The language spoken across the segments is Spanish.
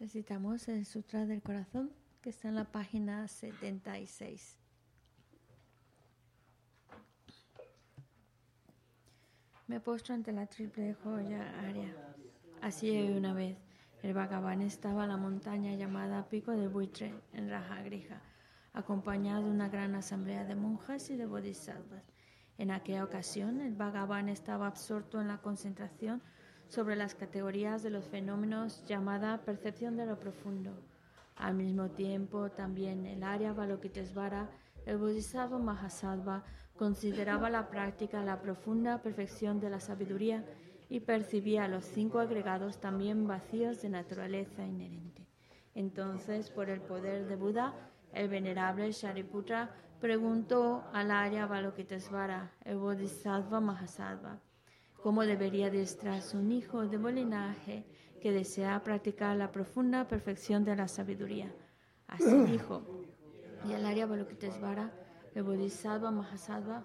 Necesitamos el Sutra del Corazón, que está en la página 76. Me postro ante la triple joya área. Así una vez, el Bhagavan estaba en la montaña llamada Pico de Buitre, en Raja Grija, acompañado de una gran asamblea de monjas y de bodhisattvas. En aquella ocasión, el Bhagavan estaba absorto en la concentración sobre las categorías de los fenómenos llamada percepción de lo profundo. Al mismo tiempo, también el área Balokitesvara, el Bodhisattva Mahasattva, consideraba la práctica la profunda perfección de la sabiduría y percibía los cinco agregados también vacíos de naturaleza inherente. Entonces, por el poder de Buda, el venerable Shariputra preguntó al Arya Balokitesvara, el Bodhisattva Mahasattva, cómo debería adiestrarse un hijo de buen linaje que desea practicar la profunda perfección de la sabiduría. Así dijo, y el área Balokitesvara, el Bodhisattva Mahasattva,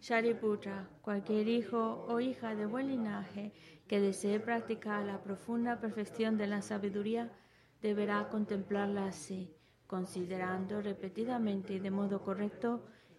Shariputra, cualquier hijo o hija de buen linaje que desee practicar la profunda perfección de la sabiduría, deberá contemplarla así, considerando repetidamente y de modo correcto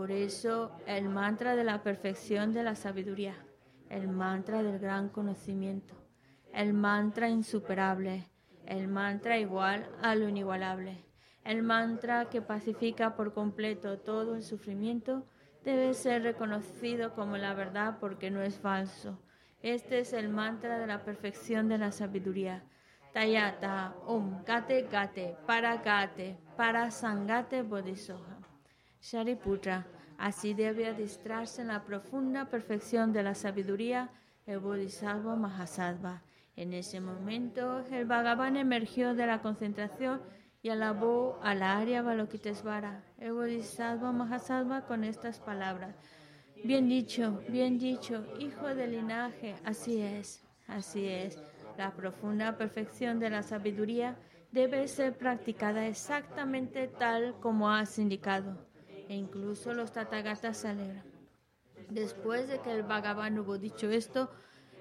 Por eso el mantra de la perfección de la sabiduría, el mantra del gran conocimiento, el mantra insuperable, el mantra igual a lo inigualable, el mantra que pacifica por completo todo el sufrimiento, debe ser reconocido como la verdad porque no es falso. Este es el mantra de la perfección de la sabiduría. Tayata, Om, Gate, Gate, Para Gate, Para Sangate, Bodhisoha. Shariputra, así debe adistrarse en la profunda perfección de la sabiduría el Bodhisattva Mahasattva. En ese momento, el Bhagavan emergió de la concentración y alabó a la Arya Balokitesvara, el Bodhisattva Mahasattva, con estas palabras. Bien dicho, bien dicho, hijo del linaje, así es, así es. La profunda perfección de la sabiduría debe ser practicada exactamente tal como has indicado. E incluso los Tathagatas se alegran. Después de que el Bhagavan hubo dicho esto,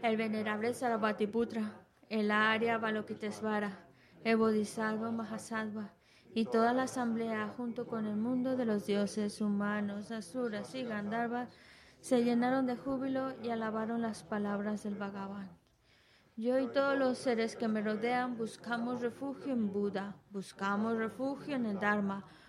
el venerable Sarabhatiputra, el Arya Balokitesvara, el Bodhisattva Mahasattva y toda la asamblea junto con el mundo de los dioses humanos, asuras y gandharvas se llenaron de júbilo y alabaron las palabras del Bhagavan. Yo y todos los seres que me rodean buscamos refugio en Buda, buscamos refugio en el Dharma,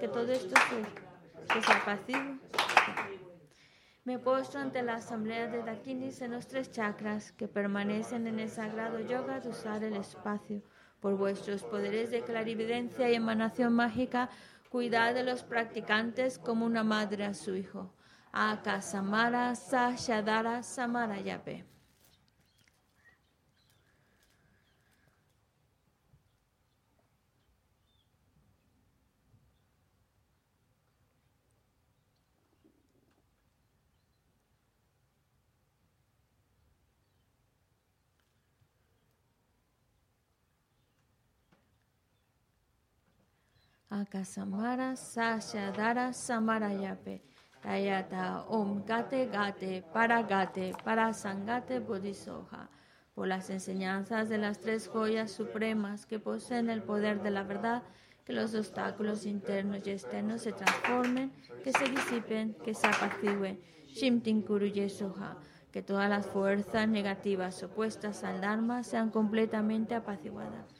que todo esto se, se me postro ante la asamblea de Dakinis en los tres chakras que permanecen en el sagrado yoga de usar el espacio. Por vuestros poderes de clarividencia y emanación mágica, cuidad de los practicantes como una madre a su hijo. Akasamara Sashadara Samarayape. Akasamara Sashadara Samarayape. Tayata Om Gate Gate Para Gate Para Sangate Bodhisoha. Por las enseñanzas de las tres joyas supremas que poseen el poder de la verdad, que los obstáculos internos y externos se transformen, que se disipen, que se apacigüen. Shimtin Kuru. Que todas las fuerzas negativas opuestas al Dharma sean completamente apaciguadas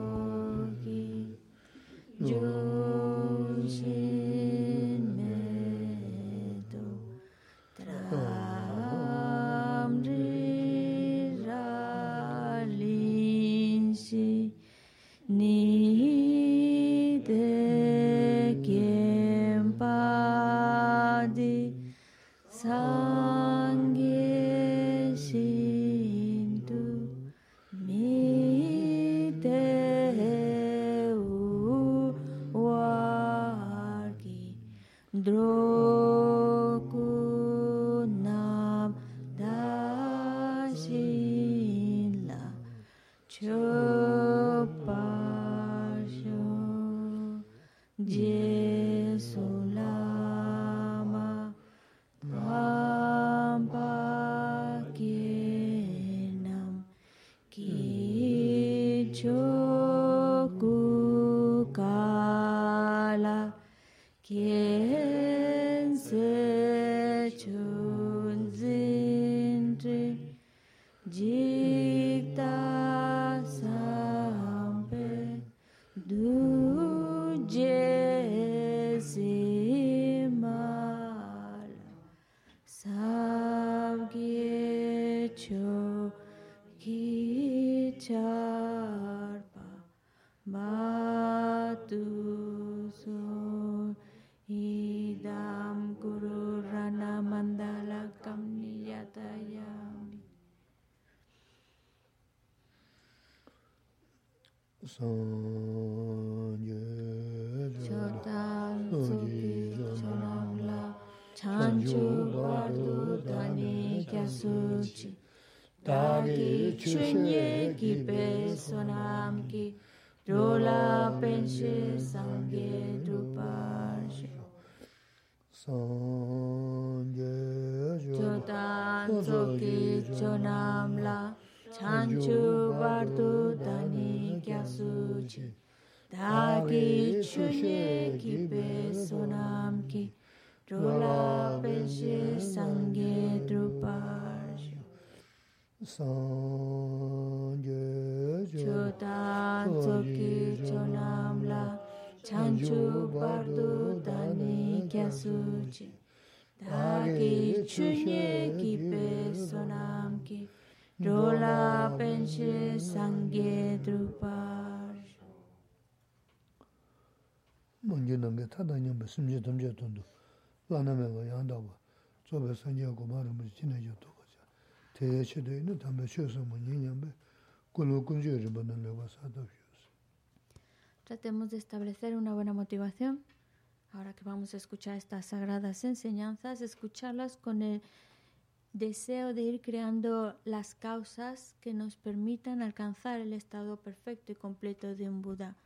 Joseph. sanje jodan zoki jonamla chanchu bardu dani gyasuchi dagi chunye kipe sonamki rola penshi sangye drupash sanje jodan zoki jonamla chanchu bardu dani kyasuchi dagi chunye kipe sonamki rola penche sangye drupar. Mungye nange tada nyamba simje tamje tundu lana mewa yandawa tsobe sangye kumaramu jina yoto kacha teye chido inu tambe chosa mungye nyambe. Kulu kunjo riba nalewa sadavyo Tratemos de establecer una buena motivación. Ahora que vamos a escuchar estas sagradas enseñanzas, escucharlas con el deseo de ir creando las causas que nos permitan alcanzar el estado perfecto y completo de un Buda,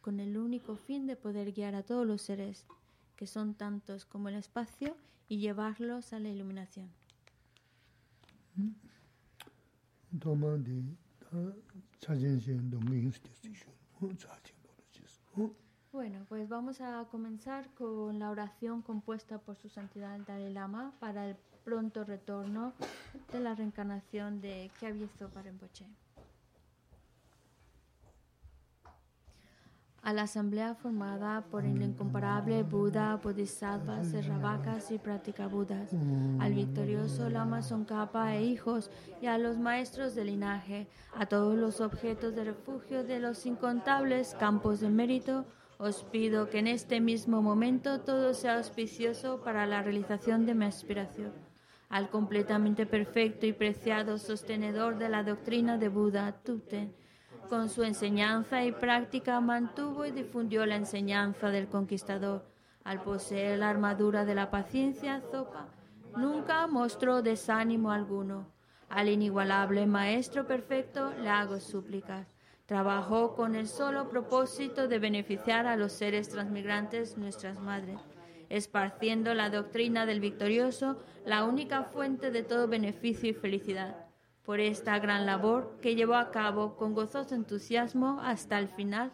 con el único fin de poder guiar a todos los seres, que son tantos como el espacio, y llevarlos a la iluminación. doma Bueno, pues vamos a comenzar con la oración compuesta por su santidad el Dalai Lama para el pronto retorno de la reencarnación de Kyaviso Parenpoche. A la asamblea formada por el incomparable Buda, Bodhisattvas, Serravakas y Budas, al victorioso Lama Tsongkhapa e hijos, y a los maestros del linaje, a todos los objetos de refugio de los incontables campos de mérito, os pido que en este mismo momento todo sea auspicioso para la realización de mi aspiración. Al completamente perfecto y preciado sostenedor de la doctrina de Buda, Tuten, con su enseñanza y práctica mantuvo y difundió la enseñanza del conquistador. Al poseer la armadura de la paciencia, Zopa nunca mostró desánimo alguno. Al inigualable Maestro Perfecto le hago súplicas. Trabajó con el solo propósito de beneficiar a los seres transmigrantes, nuestras madres, esparciendo la doctrina del victorioso, la única fuente de todo beneficio y felicidad. Por esta gran labor que llevó a cabo con gozoso entusiasmo hasta el final,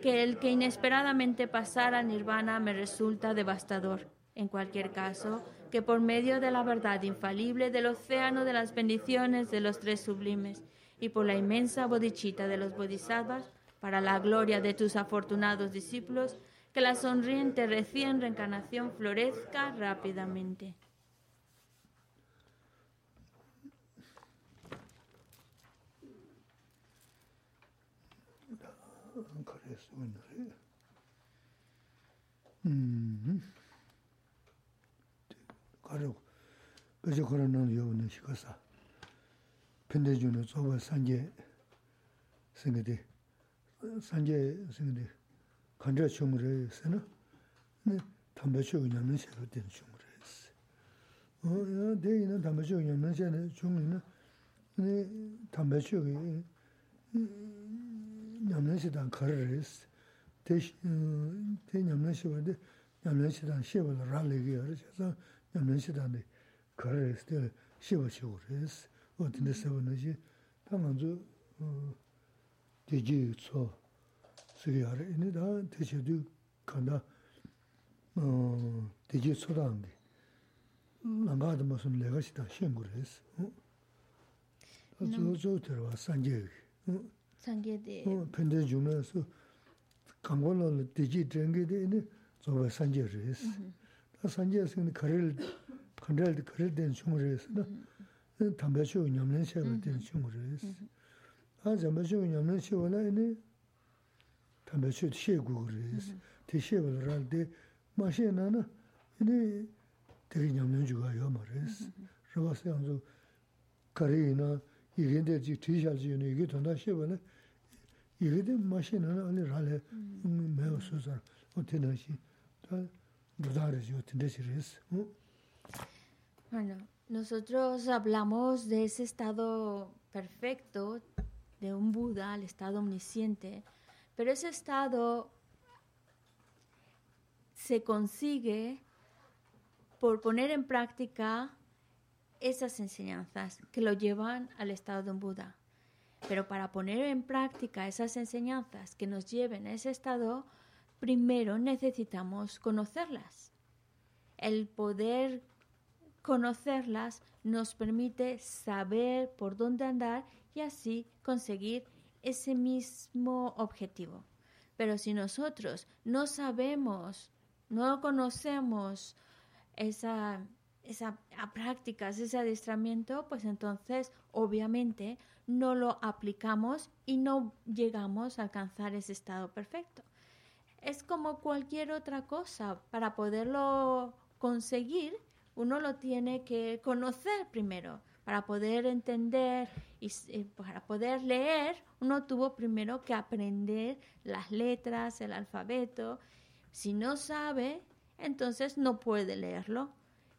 que el que inesperadamente pasara a Nirvana me resulta devastador. En cualquier caso, que por medio de la verdad infalible del océano de las bendiciones de los tres sublimes y por la inmensa bodichita de los bodhisattvas, para la gloria de tus afortunados discípulos, que la sonriente recién reencarnación florezca rápidamente. mm kare peche kore nang yo na shikasa pende ju na zoba sanje singade sanje singade kandra chumure sena ne tambe chogu nyamna shiro ten chumure se o ya de ina tambe chogu nyamna shiro chumure na ne tambe chogu 냠내시단 거르스 대 냠내시바데 냠내시단 tē ñamlā shīwa dē, ñamlā shīdān shīwa lā rā lē gīyā rā, shīsā ñamlā shīdān dē kārā rēs, tē lā shīwa shīwa rēs, wā tē ndē sēwa nā shī, tā ngā dzū tē jī yī tsō sī gīyā rā, inī dā tē shī dū kāndā tē jī tsō dā ngī, nā ngā dā mā sūn lē gā shīdān shīn gu rēs, tā dzū dzū tē rā wā sāngyē gī, sāngyē dē, pēndē jū nā sū, 안주 어 대지 초 수리하래 이니다 대체도 간다 diji tsudangi, nanga dama sun lega shita shengu res. Zo zo terwa sanje. Sanje de. Pende jume su, kango lo diji drengi de ini, zoba sanje res. Da sanje singi karil, kandral di karil den chungu res. Tamba chu nyamlen shewa den chungu res. A zamba chu nyamlen shewa la ini, tamba chu she gu res. Te shewa la ral de, ma she na na, ini 되게 nyamlen juga yo ma res. Raba se yanzu kari ina, igen de ji zar, o tena shi, ta dudare ji o tenda shi res. Bueno, nosotros hablamos de ese estado perfecto de un Buda, el estado omnisciente, pero ese estado se consigue por poner en práctica esas enseñanzas que lo llevan al estado de un Buda. Pero para poner en práctica esas enseñanzas que nos lleven a ese estado, primero necesitamos conocerlas. El poder conocerlas nos permite saber por dónde andar y así conseguir ese mismo objetivo. Pero si nosotros no sabemos, no conocemos esa, esa a prácticas, ese adiestramiento, pues entonces obviamente no lo aplicamos y no llegamos a alcanzar ese estado perfecto. Es como cualquier otra cosa, para poderlo conseguir, uno lo tiene que conocer primero. Para poder entender y eh, para poder leer, uno tuvo primero que aprender las letras, el alfabeto. Si no sabe, entonces no puede leerlo.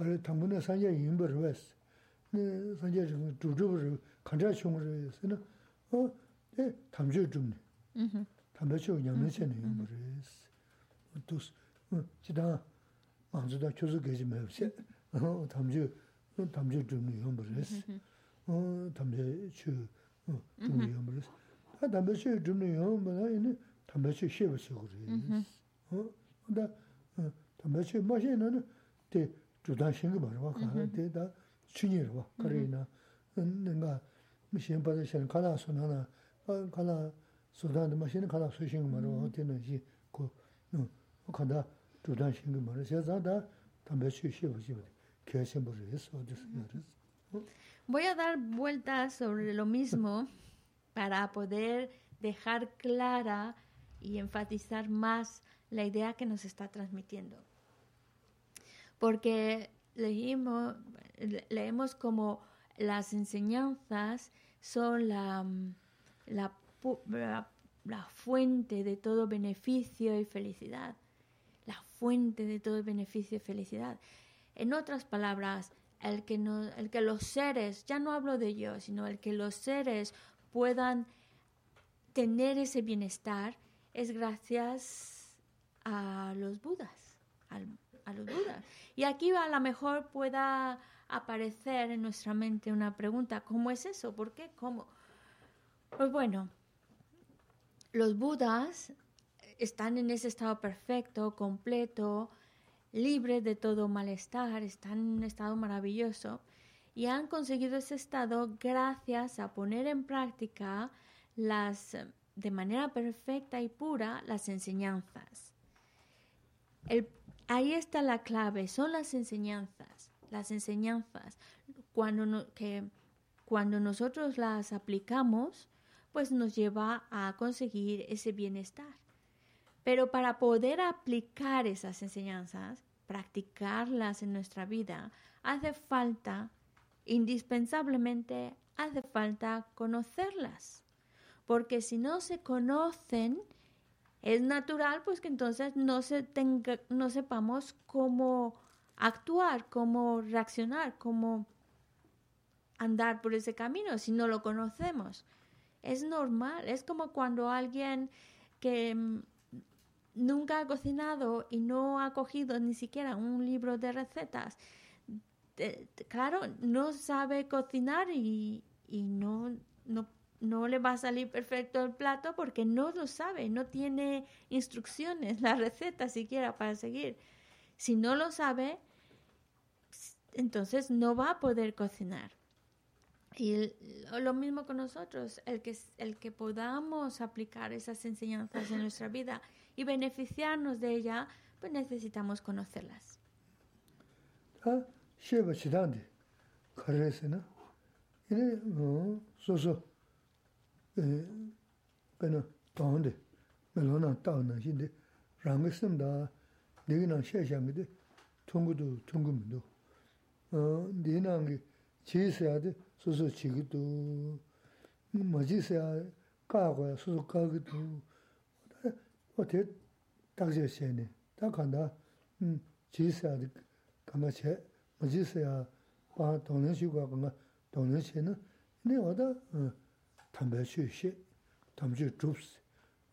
그래 당분에 산제 임벌 했어. 네 산제 좀 주주로 간자 총으로 했으나 어 네, 담주 좀. 음. 담배초 그냥 내세네 임벌 했어. 또 지다 만주다 교수 계지 매세. 어 담주 담주 좀 임벌 했어. 어 담배 추 임벌 했어. 아 담배초 좀 임벌 했네. 담배초 쉐버서 그래. 어 근데 담배초 마시는 때 Voy a dar vueltas sobre lo mismo para poder dejar clara y enfatizar más la idea que nos está transmitiendo. Porque leímos, leemos como las enseñanzas son la, la, la fuente de todo beneficio y felicidad. La fuente de todo beneficio y felicidad. En otras palabras, el que, no, el que los seres, ya no hablo de yo, sino el que los seres puedan tener ese bienestar es gracias a los budas, Y aquí a lo mejor pueda aparecer en nuestra mente una pregunta, ¿cómo es eso? ¿Por qué? ¿Cómo? Pues bueno, los budas están en ese estado perfecto, completo, libres de todo malestar, están en un estado maravilloso y han conseguido ese estado gracias a poner en práctica las de manera perfecta y pura las enseñanzas. Ahí está la clave, son las enseñanzas, las enseñanzas. Cuando, que, cuando nosotros las aplicamos, pues nos lleva a conseguir ese bienestar. Pero para poder aplicar esas enseñanzas, practicarlas en nuestra vida, hace falta, indispensablemente, hace falta conocerlas. Porque si no se conocen, es natural pues que entonces no, se tenga, no sepamos cómo actuar, cómo reaccionar, cómo andar por ese camino si no lo conocemos. Es normal, es como cuando alguien que mm, nunca ha cocinado y no ha cogido ni siquiera un libro de recetas, claro, no sabe cocinar y, no, no, no, le va a salir perfecto el plato porque no lo sabe, no tiene instrucciones, la receta siquiera para seguir. Si no lo sabe, entonces no va a poder cocinar. Y lo mismo con nosotros, el que, el que podamos aplicar esas enseñanzas en nuestra vida y beneficiarnos de ella, pues necesitamos conocerlas. Ah, pēnā tāndi, mēlō nā tāw nā shīndi, rāngi sīmdā, dīgī nā shē shāngi dī, tūngu dū, tūngu mi dū. Dī nā ngi, chī siyā dī, sūsū chī gī dū, mā chī siyā, kā guayā, sūsū kā gī dū, wā tē tāk shē shē nī, tā kāndā, chī siyā dī, kāngā chē, mā chī siyā, pā tōng nā shī guā, kāngā tōng nā shē nā, nī wā tā, 담배 쉬시 담주 줍스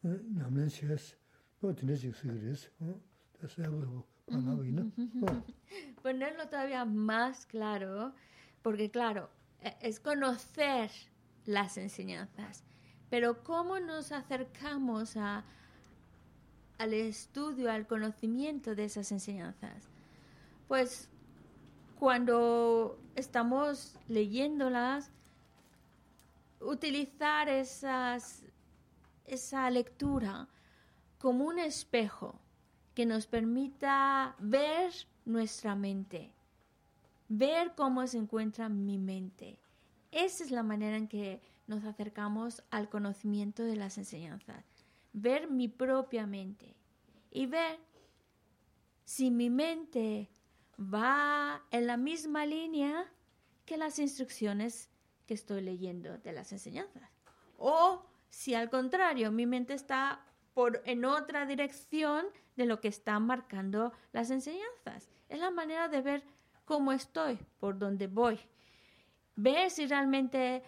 남는 쉬스 또 드네지 쓰그레스 어 그래서 해보고 하고 있는 ponerlo todavía más claro porque claro E, es conocer las enseñanzas. Pero ¿cómo nos acercamos a, al estudio, al conocimiento de esas enseñanzas? Pues cuando estamos leyéndolas, utilizar esa lectura como un espejo que nos permita ver nuestra mente ver cómo se encuentra mi mente. Esa es la manera en que nos acercamos al conocimiento de las enseñanzas. Ver mi propia mente y ver si mi mente va en la misma línea que las instrucciones que estoy leyendo de las enseñanzas. O si al contrario, mi mente está por, en otra dirección de lo que están marcando las enseñanzas. Es la manera de ver cómo estoy, por dónde voy. Ver si realmente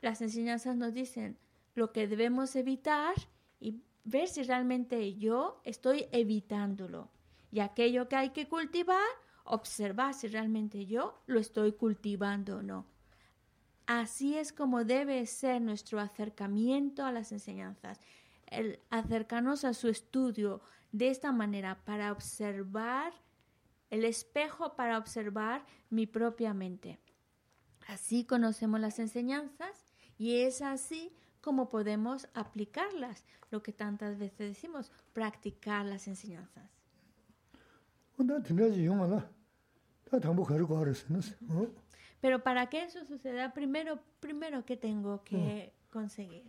las enseñanzas nos dicen lo que debemos evitar y ver si realmente yo estoy evitándolo. Y aquello que hay que cultivar, observar si realmente yo lo estoy cultivando o no. Así es como debe ser nuestro acercamiento a las enseñanzas, el acercarnos a su estudio de esta manera para observar el espejo para observar mi propia mente. Así conocemos las enseñanzas y es así como podemos aplicarlas, lo que tantas veces decimos, practicar las enseñanzas. Pero para que eso suceda, primero, primero que tengo que conseguir.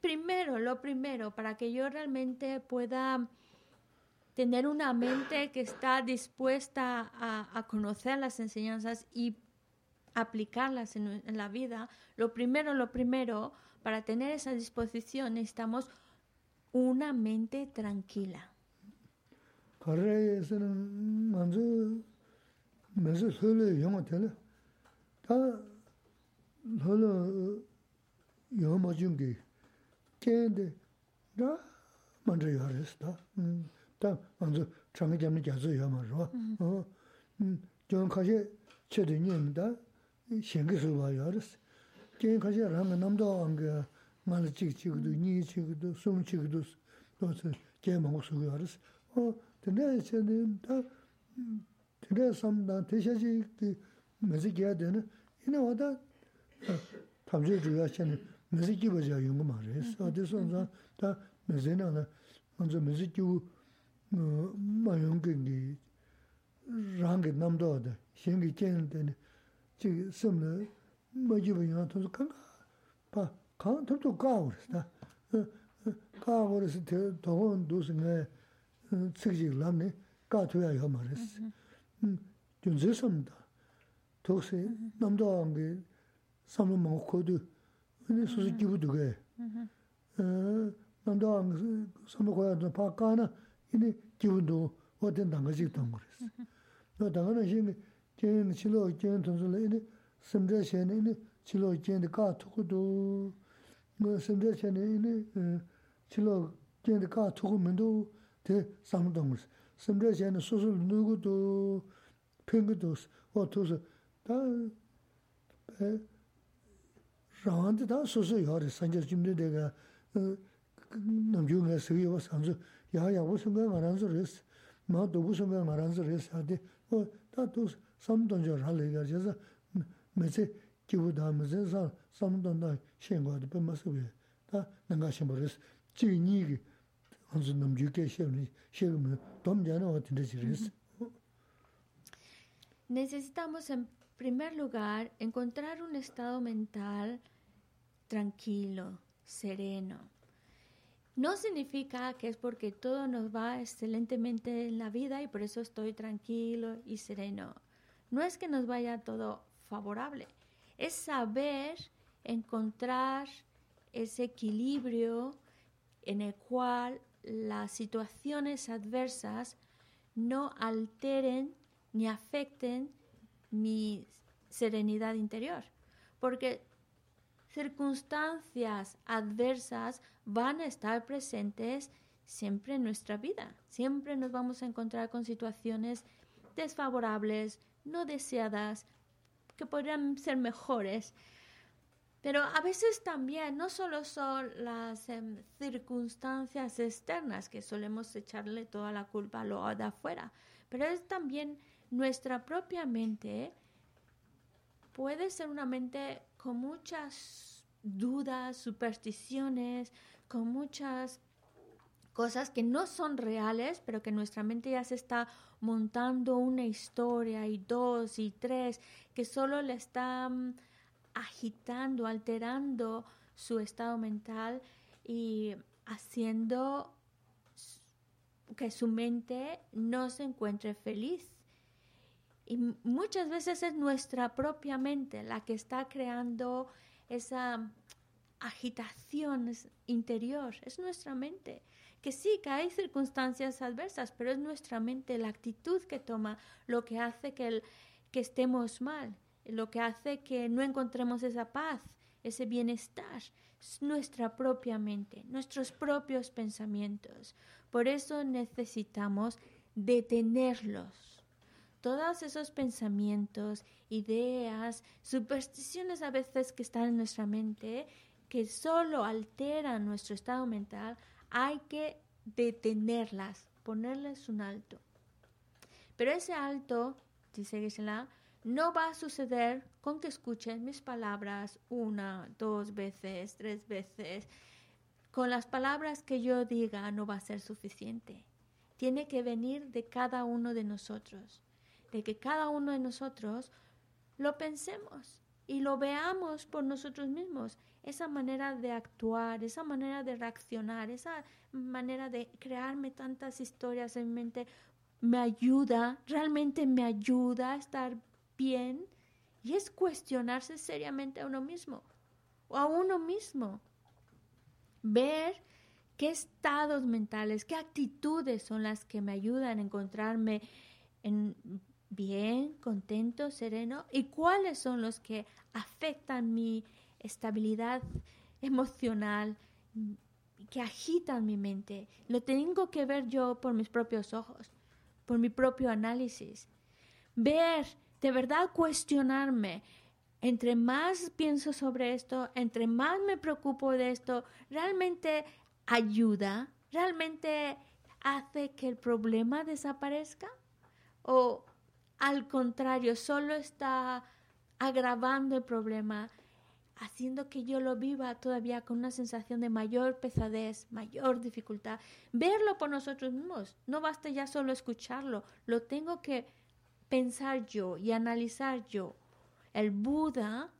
Primero, lo primero, para que yo realmente pueda tener una mente que está dispuesta a, conocer las enseñanzas y aplicarlas en, la vida, lo primero, lo primero, para tener esa disposición necesitamos una mente tranquila. mēsī shengi sulwa yaris. Kien kashi rama namda wanga mala chik chikudu, nyi chikudu, sum chikudu, dosi kien mangu sugu yaris. O, tindaya chani, ta, tindaya samdan, tesha chiki mazi kya dana, ina wada tamze dhruya chani mazi kiba jaya yungu ma res. O, deso nza, ta mazi na na, nza mazi kibu ma yungu ngi rangi namda wada, shengi kien dana, chik simla ma jiba yunga tunzu kanga pa kanga tunzu kaa warisi na kaa warisi te togon dusi nga tsik chik lamni kaa tuya yo marisi junzi samda toksi namda wangi samla mangu kodu ini susu jibu duge namda wangi samla koya duna pa kaa na ini jibu dugu waten danga chik tangu warisi danga na shingi kien chilo kien tumsu la ini samdra shene ini chilo kien di kaa tuku du. Samdra shene ini e, chilo kien di kaa tuku mendo te samdongus samdra shene susul nugu du pingu du o tusu ta e, rāndi ta susu yāri sanjar jimdi dega e, namgyu nga sigi wa sanzu yaa yaa wusunga nga ranzu res maa dubu sunga nga ranzu res yaa di o ta tusu Necesitamos primer lugar, encontrar un estado mental tranquilo, sereno. No significa que es porque todo nos va excelentemente en la vida y por eso estoy tranquilo y sereno. No es que nos vaya todo favorable, es saber encontrar ese equilibrio en el cual las situaciones adversas no alteren ni afecten mi serenidad interior, porque circunstancias adversas van a estar presentes siempre en nuestra vida. Siempre nos vamos a encontrar con situaciones desfavorables, no deseadas, que podrían ser mejores. Pero a veces también no solo son las em, circunstancias externas que solemos echarle toda la culpa a lo de afuera, pero es también nuestra propia mente puede ser una mente con muchas dudas, supersticiones, con muchas cosas que no son reales, pero que nuestra mente ya se está montando una historia y dos y tres, que solo le están agitando, alterando su estado mental y haciendo que su mente no se encuentre feliz y muchas veces es nuestra propia mente la que está creando esa agitación interior, es nuestra mente. Que sí, que hay circunstancias adversas, pero es nuestra mente, la actitud que toma, lo que hace que, que estemos mal, lo que hace que no encontremos esa paz, ese bienestar. Es nuestra propia mente, nuestros propios pensamientos. Por eso necesitamos detenerlos todos esos pensamientos, ideas, supersticiones a veces que están en nuestra mente, que solo alteran nuestro estado mental, hay que detenerlas, ponerles un alto. Pero ese alto, dice Gisela, no va a suceder con que escuchen mis palabras una, dos veces, tres veces. Con las palabras que yo diga no va a ser suficiente. Tiene que venir de cada uno de nosotros de que cada uno de nosotros lo pensemos y lo veamos por nosotros mismos. Esa manera de actuar, esa manera de reaccionar, esa manera de crearme tantas historias en mente, me ayuda, realmente me ayuda a estar bien. Y es cuestionarse seriamente a uno mismo o a uno mismo. Ver qué estados mentales, qué actitudes son las que me ayudan a encontrarme en bien, contento, sereno, y cuáles son los que afectan mi estabilidad emocional, que agitan mi mente. Lo tengo que ver yo por mis propios ojos, por mi propio análisis. Ver, de verdad cuestionarme. Entre más pienso sobre esto, entre más me preocupo de esto, realmente ayuda, realmente hace que el problema desaparezca o al contrario, solo está agravando el problema, haciendo que yo lo viva todavía con una sensación de mayor pesadez, mayor dificultad. Verlo por nosotros mismos, no basta ya solo escucharlo, lo tengo que pensar yo y analizar yo. El Buda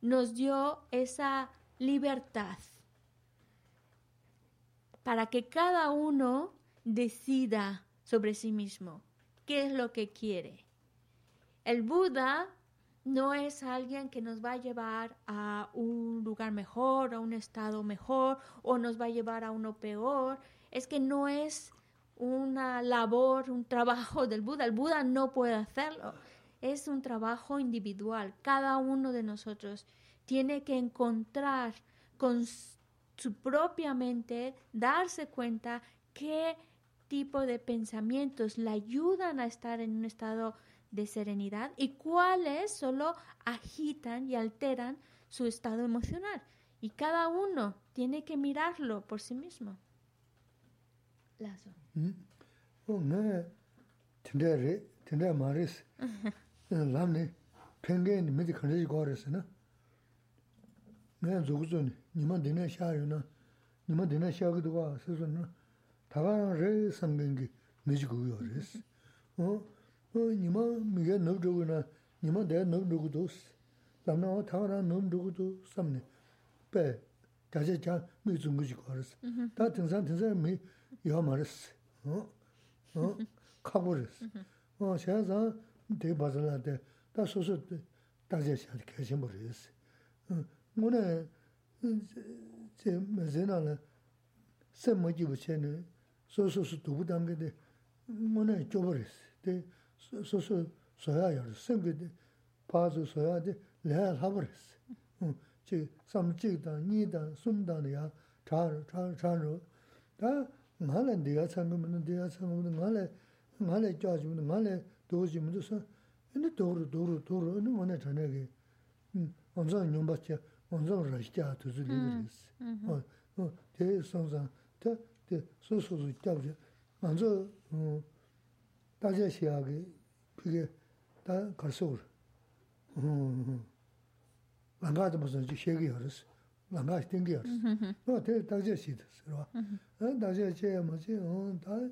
nos dio esa libertad para que cada uno decida sobre sí mismo qué es lo que quiere. El Buda no es alguien que nos va a llevar a un lugar mejor, a un estado mejor, o nos va a llevar a uno peor. Es que no es una labor, un trabajo del Buda. El Buda no puede hacerlo. Es un trabajo individual. Cada uno de nosotros tiene que encontrar con su propia mente, darse cuenta qué tipo de pensamientos le ayudan a estar en un estado de serenidad y cuáles solo agitan y alteran su estado emocional. Y cada uno tiene que mirarlo por sí mismo. Lazo. Oh, no. Maris. Na. Zuguzo ni, nima na. Nima re samgengi res. Oh, nima miga nub dhugu na, nima daya nub dhugu dhus. Lamna awa thang ra nub dhugu dhu samne. Pe, dhaja chan mi zungu jigo haris. Ta tingsan tingsan mi yaw maris. Kago haris. Shaya zang daya bazala daya, ta susu dhaja chan kashin boris. Mune, 제 메제나는 sem ma jibu chene, so so so dubu damge de, mune chobaris. De, 소소 소야야 생게데 파즈 소야데 레알 하버스 지 삼지다 니다 숨다냐 잘 잘로 다 말은 네가 참으면 네가 참으면 말에 말에 짜주면 말에 도지면 서 근데 도로 도로 도로 어느 원에 전에게 음 엄청 뇽받지 엄청 러시아 두즈리스 어어 대성상 대 소소소 잡지 먼저 어 다시 시작이 그게 다 가서 음 랑가도 무슨 지 쉐기 알았어 랑가 땡기 알았어 어 대, 다시 시도 봐 어, 다시 제 뭐지 어다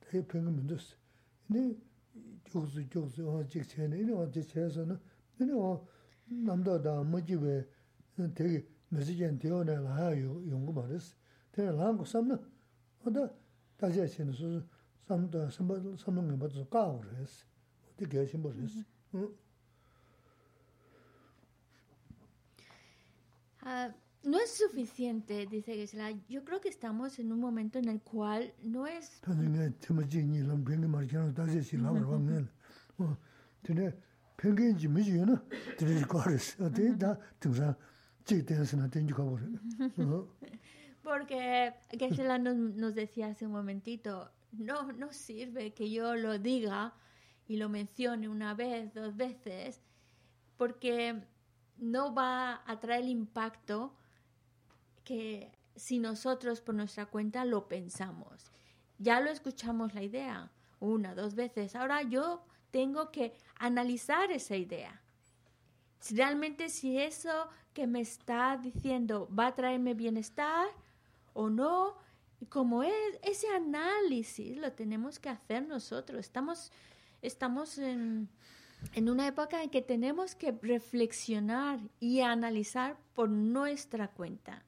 대평은 문제스 근데 조수 조수 어 직체네 이거 어제 제에서는 근데 어 남도다 뭐지 왜 되게 메시지엔 되어내 나요 연구 말했어 대나 랑고 삼는 어다 다 시 시는 수 samda samba samba nga badzo kao res. Te kaya shimbo res. no es suficiente, dice Gesela. Yo creo que estamos en un momento en el cual no es... Tansi nga tema chi nyi lam pengi marikana dazi si lam rwa nga. Tene pengi nji mi jiyo na, tene ji kwa res. Te da tingsa chi tensi na tenji kwa res. Porque Gesela nos, nos decía hace un momentito, no, no sirve que yo lo diga y lo mencione una vez, dos veces, porque no va a traer el impacto que si nosotros por nuestra cuenta lo pensamos. Ya lo escuchamos la idea una, dos veces. Ahora yo tengo que analizar esa idea. Si realmente si eso que me está diciendo va a traerme bienestar o no, como es ese análisis lo tenemos que hacer nosotros. Estamos, estamos en, en una época en que tenemos que reflexionar y analizar por nuestra cuenta.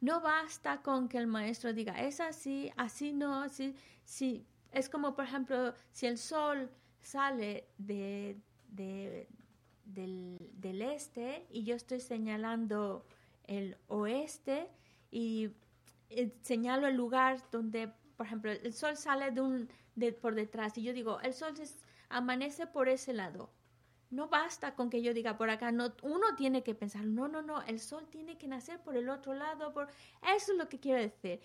No basta con que el maestro diga, es así, así no, así, sí. Es como, por ejemplo, si el sol sale de, de, del, del este y yo estoy señalando el oeste y eh, señalo el lugar donde, por ejemplo, el sol sale de un, de, por detrás y yo digo, el sol es, amanece por ese lado. No basta con que yo diga por acá, no, uno tiene que pensar, no, no, no, el sol tiene que nacer por el otro lado, por eso es lo que quiero decir.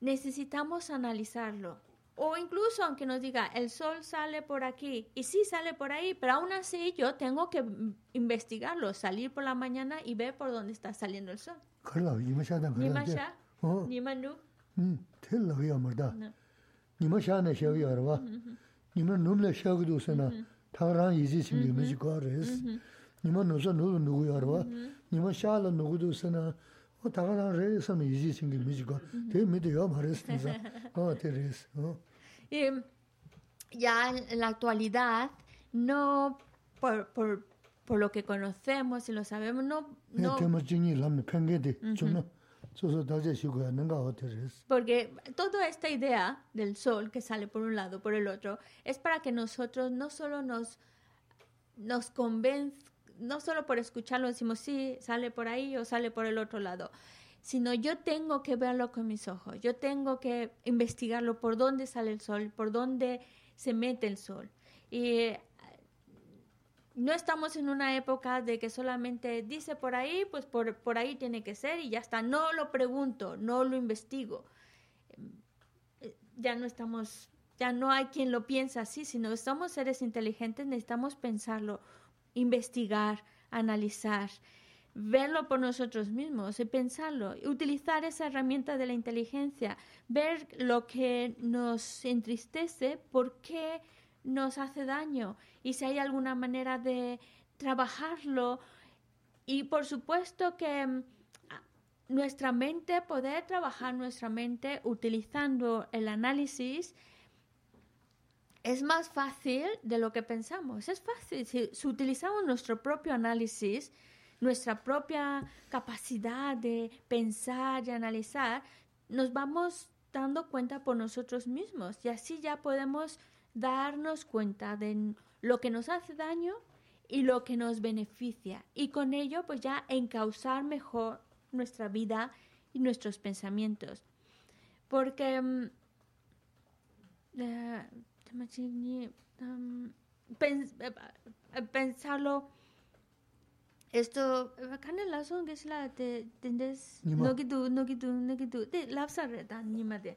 Necesitamos analizarlo. O incluso aunque nos diga, el sol sale por aquí, y sí sale por ahí, pero aún así yo tengo que investigarlo, salir por la mañana y ver por dónde está saliendo el sol. 어. 니만루? 음, 텔라위야 말다. 니마 샤네 샤위야 봐. 니마 놈레 샤기도 세나. 타랑 이지 신기 미지 거레스. 니마 노서 누구 누구야 봐. 니마 샤라 누구도 세나. 어 타랑 레서 이지 신기 미지 거. 대 미디어 말했어. 어, 테레스. 어. Y ya en la actualidad no por por por lo que conocemos y lo sabemos no no Porque toda esta idea del sol que sale por un lado, por el otro, es para que nosotros no solo nos nos convence, no solo por escucharlo decimos, sí, sale por ahí o sale por el otro lado, sino yo tengo que verlo con mis ojos, yo tengo que investigarlo por dónde sale el sol, por dónde se mete el sol. Y no estamos en una época de que solamente dice por ahí, pues por, por ahí tiene que ser y ya está. No lo pregunto, no lo investigo. Eh, ya no estamos, ya no hay quien lo piensa así, sino somos seres inteligentes, necesitamos pensarlo, investigar, analizar, verlo por nosotros mismos y pensarlo, utilizar esa herramienta de la inteligencia, ver lo que nos entristece, por qué nos hace daño y si hay alguna manera de trabajarlo. Y por supuesto que mm, nuestra mente, poder trabajar nuestra mente utilizando el análisis, es más fácil de lo que pensamos. Es fácil. Si, utilizamos nuestro propio análisis, nuestra propia capacidad de pensar y analizar, nos vamos dando cuenta por nosotros mismos y así ya podemos darnos cuenta de lo que nos hace daño y lo que nos beneficia. Y con ello pues ya encauzar mejor nuestra vida y nuestros pensamientos. Porque um, pensarlo esto kan la son que es la de tendes no no no de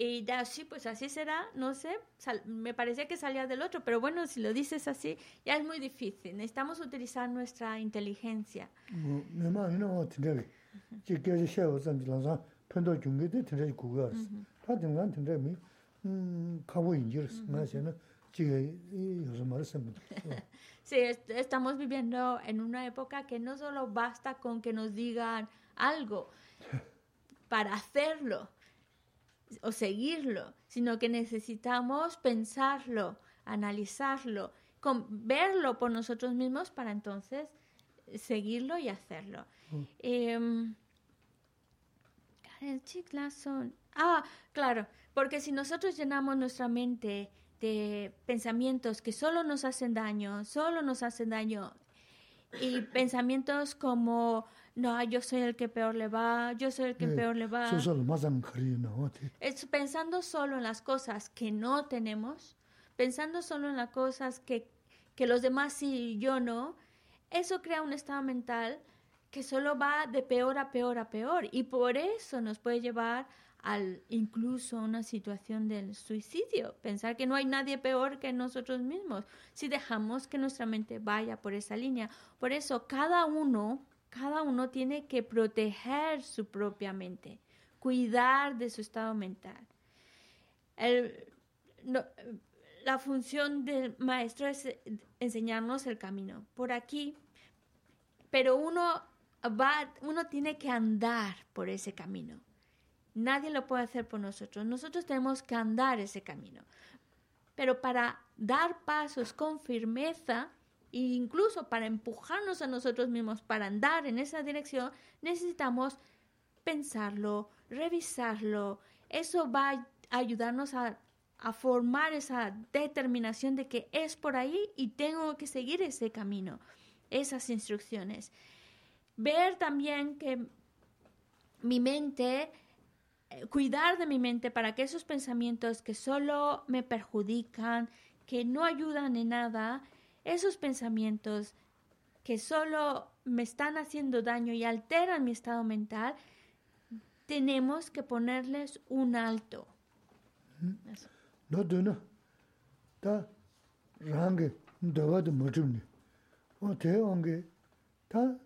Y ya sí, pues así será, no sé, me parecía que salía del otro, pero bueno, si lo dices así, ya es muy difícil. Necesitamos utilizar nuestra inteligencia. Sí, estamos viviendo en una época que no solo basta con que nos digan algo para hacerlo, o seguirlo, sino que necesitamos pensarlo, analizarlo, verlo por nosotros mismos para entonces seguirlo y hacerlo. Mm. Em, ah, claro, porque si nosotros llenamos nuestra mente de pensamientos que solo nos hacen daño, solo nos hacen daño, y pensamientos como no, yo soy el que peor le va, yo soy el que peor le va. Es pensando solo en las cosas que no tenemos, pensando solo en las cosas que, que los demás sí y yo no, eso crea un estado mental que solo va de peor a peor a peor. Y por eso nos puede llevar al incluso a una situación del suicidio, pensar que no hay nadie peor que nosotros mismos. Si dejamos que nuestra mente vaya por esa línea. Por eso cada uno cada uno tiene que proteger su propia mente, cuidar de su estado mental. la función del maestro es enseñarnos el camino por aquí, pero uno va, uno tiene que andar por ese camino. Nadie lo puede hacer por nosotros. Nosotros tenemos que andar ese camino. Pero para dar pasos con firmeza, e incluso para empujarnos a nosotros mismos para andar en esa dirección, necesitamos pensarlo, revisarlo. Eso va a ayudarnos a, a, formar esa determinación de que es por ahí y tengo que seguir ese camino, esas instrucciones. Ver también que mi mente, eh, cuidar de mi mente para que esos pensamientos que solo me perjudican, que no ayudan en nada, esos pensamientos que solo me están haciendo daño y alteran mi estado mental, tenemos que ponerles un alto. No, no, no. Ta rangi dawa de mojuni. O te onge ta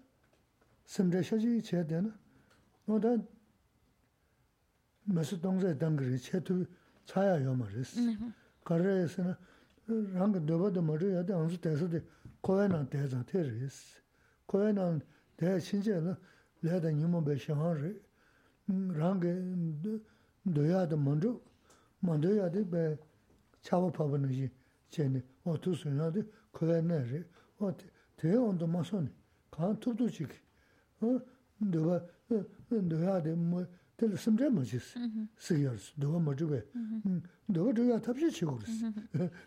semre shaji che de na. No da masu dongze dangri che tu chaya yo ma res. Kare se rāngi dāba dā mā rī yādi ānsu dāsa dī kōyā nāng dāsa tē rī sī. Kōyā nāng dāya chīnchā yāla lā dā nīmō bā shāngā rī. Rāngi dāyā dā mā rū, mā dāyā dī bā chāpa pāpa nā yī chē nī, wā tū sū yā dī kōyā nā rī. Wā tēyā ānda mā sō nī, kāng tūp tū chī kī. Dāba dāyā dī mā tel samjay majis mm-hmm. mm-hmm. sigyars, doga majugay, mm-hmm. mm, doga eh, doga tabshi chigurs.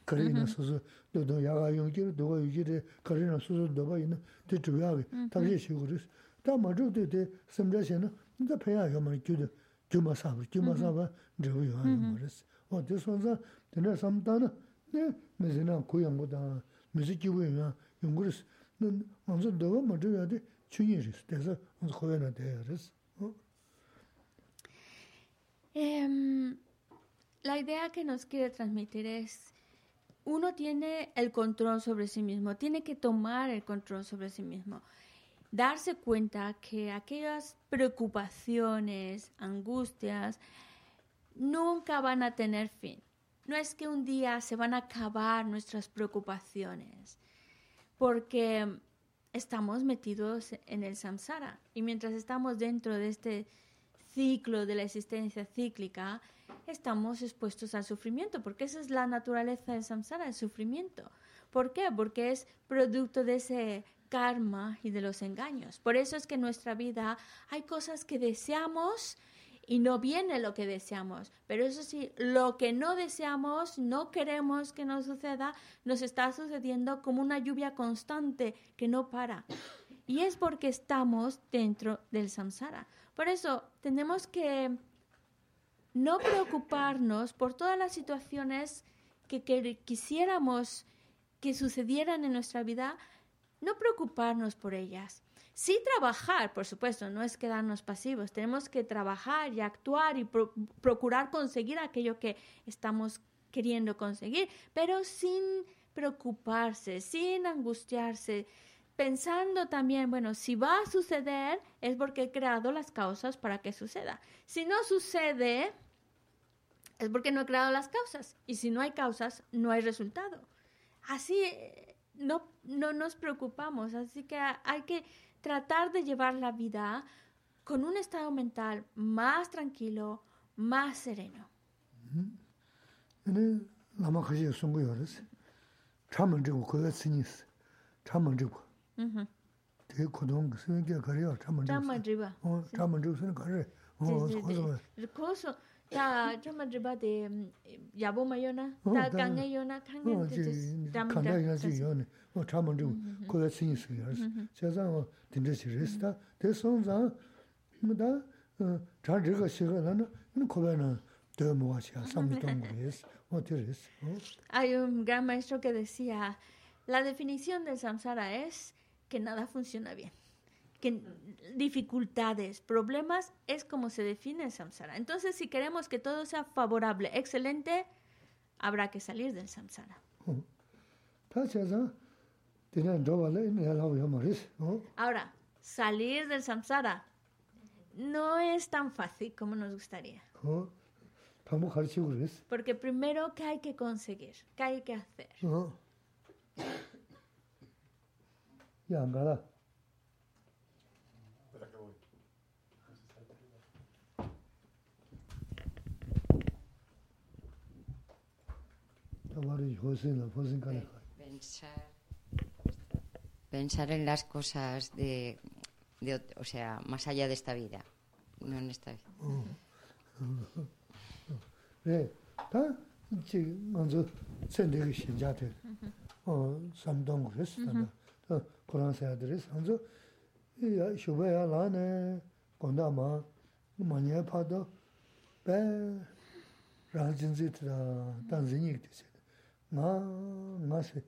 Karina susu, doga yaga yungir, doga yugir, karina susu doga ina, te chugayagi, tabshi chigurs. Ta majugde te samjay shena, da peya yamar gyuda, gyuma sabar, gyuma sabar, drigo yaga yamaris. O te sonza, tena samdana, ne mizina kuyangu dana, mizi kibu yunga yunguris, anza doga majugay de chunyiris, tesa anza koyana deyaris. Em, la idea que nos quiere transmitir es, uno tiene el control sobre sí mismo, tiene que tomar el control sobre sí mismo, darse cuenta que aquellas preocupaciones, angustias, nunca van a tener fin. No es que un día se van a acabar nuestras preocupaciones, porque estamos metidos en el samsara y mientras estamos dentro de este ciclo de la existencia cíclica, estamos expuestos al sufrimiento, porque esa es la naturaleza del samsara, el sufrimiento. ¿Por qué? Porque es producto de ese karma y de los engaños. Por eso es que en nuestra vida hay cosas que deseamos y no viene lo que deseamos. Pero eso sí, lo que no deseamos, no queremos que nos suceda, nos está sucediendo como una lluvia constante que no para. Y es porque estamos dentro del samsara. Por eso tenemos que no preocuparnos por todas las situaciones que, quisiéramos que sucedieran en nuestra vida, no preocuparnos por ellas. Sí trabajar, por supuesto, no es quedarnos pasivos, tenemos que trabajar y actuar y pro procurar conseguir aquello que estamos queriendo conseguir, pero sin preocuparse, sin angustiarse, pensando también, bueno, si va a suceder es porque he creado las causas para que suceda. Si no sucede, es porque no he creado las causas. Y si no hay causas, no hay resultado. Así no, no nos preocupamos. Así que hay que tratar de llevar la vida con un estado mental más tranquilo, más sereno. Te kudung kia driba. Koso, ta de yabo ta Kanda driba zang dinda chi ta, te song zang, da chan driga shiga na muwa sami o. Hay un gran maestro que decía, la definición del samsara es que nada funciona bien. Que dificultades, problemas, es como se define el samsara. Entonces, si queremos que todo sea favorable, excelente, habrá que salir del samsara. Ahora, salir del samsara no es tan fácil como nos gustaría. Porque primero, ¿qué hay que conseguir? ¿Qué hay que hacer? Yangala. Pensar, pensar en las cosas de, de, o sea, más allá de esta vida, no en esta vida. 네, 다 지금 먼저 선대기 신자들. 어, 삼동 그랬었다. Kurāṋ sāyā dhiri sāṅsū, shubhā yā lā nē, gondā mā, mañyā pātā, bē rā jindzī tirā, tān zīñī kiti sē, ngā, ngā sē,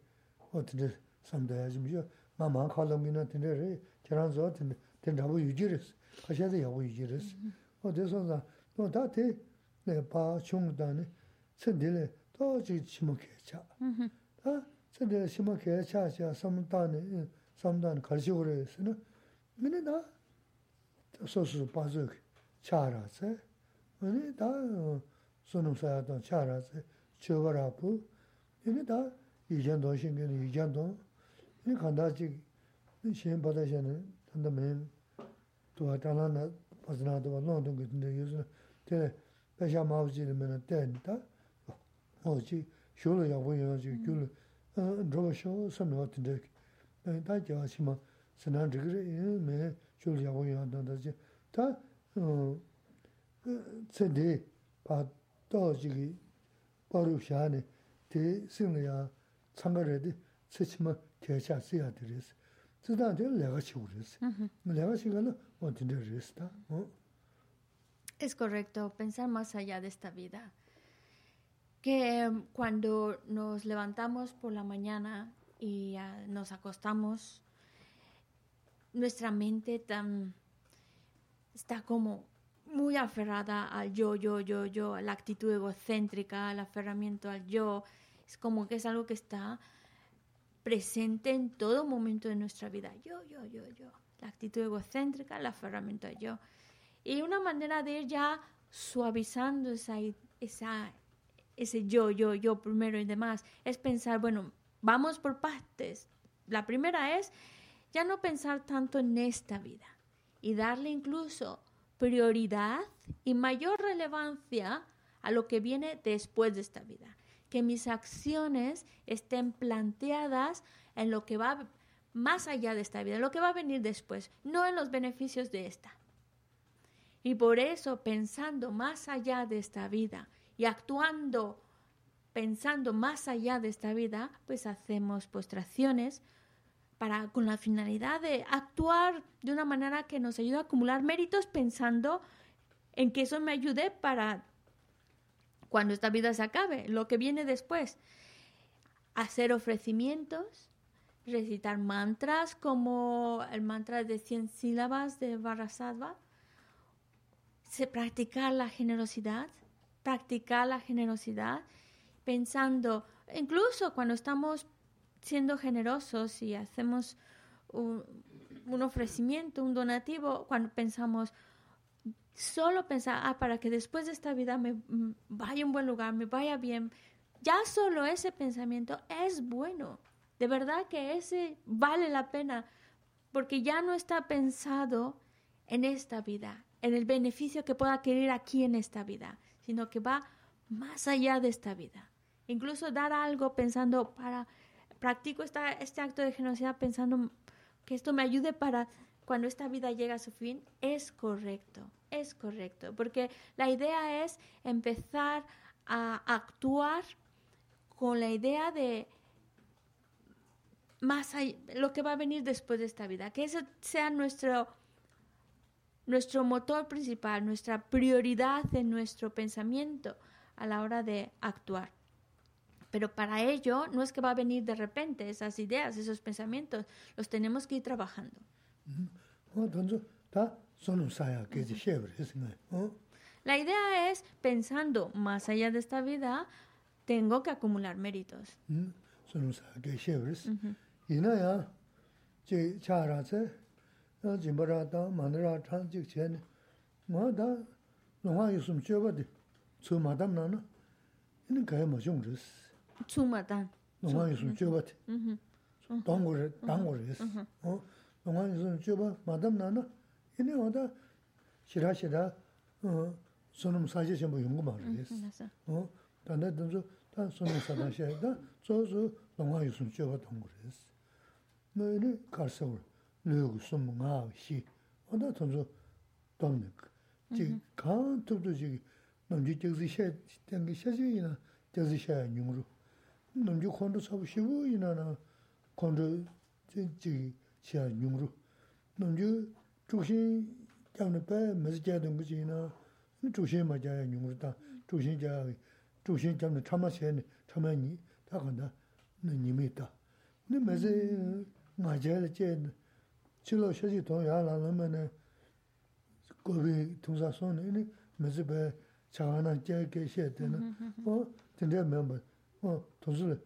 o tirī sāṅdā yā jimjī, ngā mā khālā mī na tirī rī, kirāṋ sō tirī, tirī rābu yujī rī sī, kāshā dhī yābu yujī rī sī, mm-hmm. o dhī sō sā, o tā tī, nē pā chūng tā nē, sē dhī lē, tō chī chī mō kē chā, mm-hmm. tā, 디서나 또 다때 내가 중단에 선들에 또지 치먹게 자. 아, 선들 치먹게 자자 삼단에 삼단 가르치고 그래서는 근데 나 소수 빠져 차라서 근데 다 손음사야도 차라서 저거라고 근데 다 이전도 신경 이전도 이 간다지 시험 받아셔는 단다면 또 하다나 받으나도 너도 근데 요즘 때 배샤 마우지면 된다 어지 쇼로 야고요 지 귤 rōba shō sōm nō tī ndēk. Tā kia shī mā sī nā rī rī mē shū rī yā wā yā nā tā chī. Tā tsē tī pā tō chī kī pā rūp shā nī tī sī nā yā tsāng kā rī tī tsē chī mā kia chā sī yā tī rī sī. Tsī tā tī lē kā chī wū rī sī. Lē kā chī kā nā wā tī ndē rī sī tā. Es correcto pensar más allá de esta vida. Que cuando nos levantamos por la mañana y uh, nos acostamos, nuestra mente tan, está como muy aferrada al yo, yo, yo, yo, a la actitud egocéntrica, al aferramiento al yo. Es como que es algo que está presente en todo momento de nuestra vida. Yo, yo, yo, yo. La actitud egocéntrica, el aferramiento al yo. Y una manera de ir ya suavizando esa, esa, ese yo, yo, yo primero y demás es pensar, bueno, vamos por partes. La primera es ya no pensar tanto en esta vida y darle incluso prioridad y mayor relevancia a lo que viene después de esta vida. Que mis acciones estén planteadas en lo que va más allá de esta vida, en lo que va a venir después, no en los beneficios de esta. Y por eso, pensando más allá de esta vida y actuando pensando más allá de esta vida, pues hacemos postraciones para con la finalidad de actuar de una manera que nos ayude a acumular méritos pensando en que eso me ayude para cuando esta vida se acabe, lo que viene después. Hacer ofrecimientos, recitar mantras como el mantra de 100 sílabas de Varasattva, practicar la generosidad, practicar la generosidad, pensando, incluso cuando estamos siendo generosos y hacemos un, ofrecimiento, un donativo, cuando pensamos, solo pensar, ah, para que después de esta vida me vaya a un buen lugar, me vaya bien, ya solo ese pensamiento es bueno. De verdad que ese vale la pena, porque ya no está pensado en esta vida, en el beneficio que pueda adquirir aquí en esta vida, sino que va más allá de esta vida. Incluso dar algo pensando para, practico esta, este acto de generosidad pensando que esto me ayude para cuando esta vida llega a su fin, es correcto, es correcto, porque la idea es empezar a actuar con la idea de más allá, lo que va a venir después de esta vida, que ese sea nuestro nuestro motor principal, nuestra prioridad en nuestro pensamiento a la hora de actuar. Pero para ello no es que va a venir de repente esas ideas, esos pensamientos, los tenemos que ir trabajando. La idea es, pensando más allá de esta vida, tengo que acumular méritos. jimbara ta dā jīmbā rā dā māndā rā chāng jīg chē nē, mā dā rōngā yī sūm chē bā dī, tsū mā dām nā nā, yī nī gāyā mā chōng rīs. Tsū mā dām? Rōngā yī sūm chē bā dī, dāng gō rī, dāng gō rīs. Rōngā yī sūm chē bā mā dām nā nā, yī nī wā dā shirā shirā sūnum sā chē chē mbō yōng gō mā rīs. Dā nā dā sū, dā sūnum sā dā shē, dā tsō sū rōngā yī sūm chē bā dāng gō rīs. Nā yī nī kār sā gō rī. lūgu sūmu ngāwa xī, oda tōmsō tōmnik. Chī kāng tōpto chī nōmchī chakzi xē, tengi xēchī yinā chakzi xē nyungru. Nōmchī khondō sabu shibu yinā na khondō chī xē nyungru. Nōmchī chukshīn kiamna pē mēsi chē tōngu chī yinā chukshīn ma chā nyungru tā, chukshīn chā, chukshīn kiamna chāma xē, chāma nī, tā kāndā nīmi tā. Nī mēsi ngā chē chilo shaji tong yaa la lama ne gobi tungsa song son ini mezi be chaga na mm-hmm. oh, jaya kaya she tena o tindaya mianba o oh, tongsi le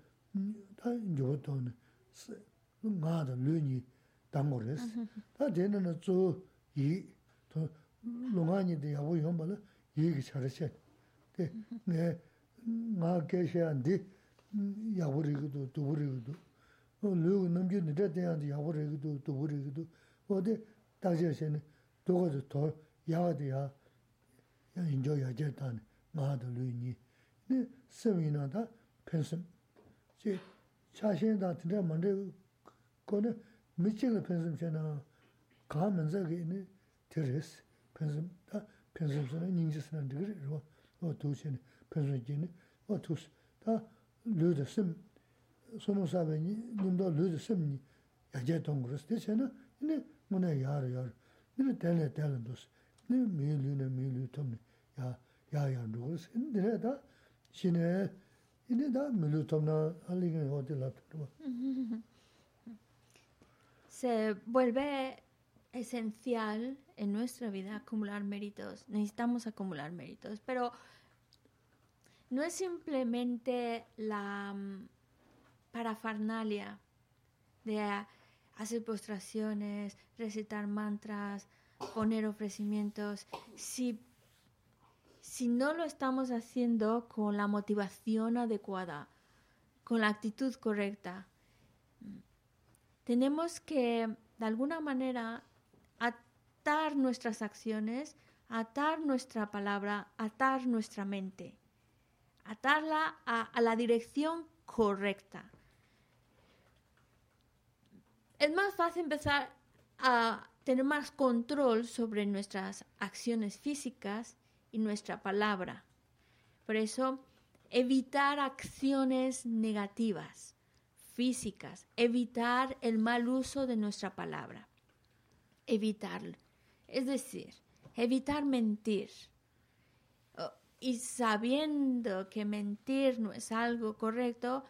ta nyobo tong ne nga da lu nyi dango res. Mm-hmm. Ta tena na zu yi lunga nyi de yabu yomba la yi ki chara she mm-hmm. ne nga ke she an di yabu rigido, dubu rigido lūgu nāmchū nirā tēyānti yāgu rīgu tu, dugu rīgu tu, o tē tākshā shēni dugu tu tō yāgu tē yā, yā yīnchō yā chē tāni, ngā tu lūgu nī. Nī sīm yīnā tā pēnsīm. Chī chā shēni tā tīndā māndē kō nē mīchī kā pēnsīm shēnā kā mēnsā kī nī tē rēs pēnsīm, tā pēnsīm sā nīngchī sā nā rīgu rīgu rīgu, o tū shēni pēnsīm jī nī, o tū sī, tā lūgu tā sīm de sem ni ya je tong gros de chena ni mo ne yar yar ni de le de le dos ni mi lu ne mi lu tom ni ya ya ya lu gros ni de da chine ni da mi lu tom na ali ge ho de la se vuelve esencial en nuestra vida acumular méritos. Necesitamos acumular méritos, pero no es simplemente la parafernalia de hacer postraciones, recitar mantras, poner ofrecimientos, si, si no lo estamos haciendo con la motivación adecuada, con la actitud correcta, tenemos que de alguna manera atar nuestras acciones, atar nuestra palabra, atar nuestra mente, atarla a, a la dirección correcta es más fácil empezar a tener más control sobre nuestras acciones físicas y nuestra palabra. Por eso, evitar acciones negativas, físicas, evitar el mal uso de nuestra palabra, evitarlo. Es decir, evitar mentir. Oh, y sabiendo que mentir no es algo correcto,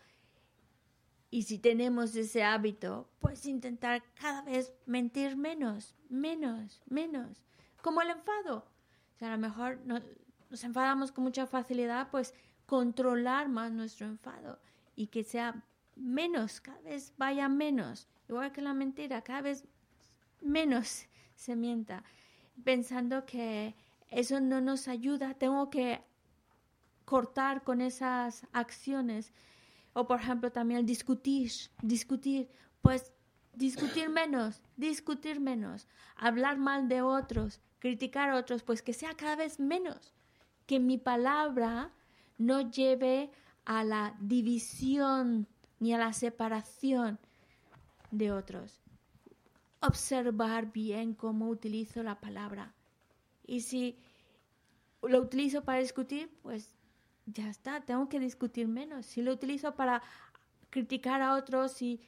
y si tenemos ese hábito, pues intentar cada vez mentir menos, menos, menos. Como el enfado. O sea, a lo mejor nos enfadamos con mucha facilidad, pues controlar más nuestro enfado y que sea menos, cada vez vaya menos. Igual que la mentira, cada vez menos se mienta. Pensando que eso no nos ayuda, tengo que cortar con esas acciones o por ejemplo también discutir, discutir, pues discutir menos, discutir menos, hablar mal de otros, criticar a otros, pues que sea cada vez menos, que mi palabra no lleve a la división ni a la separación de otros. Observar bien cómo utilizo la palabra. Y si lo utilizo para discutir, pues ya está, tengo que discutir menos. Si lo utilizo para criticar a otros y,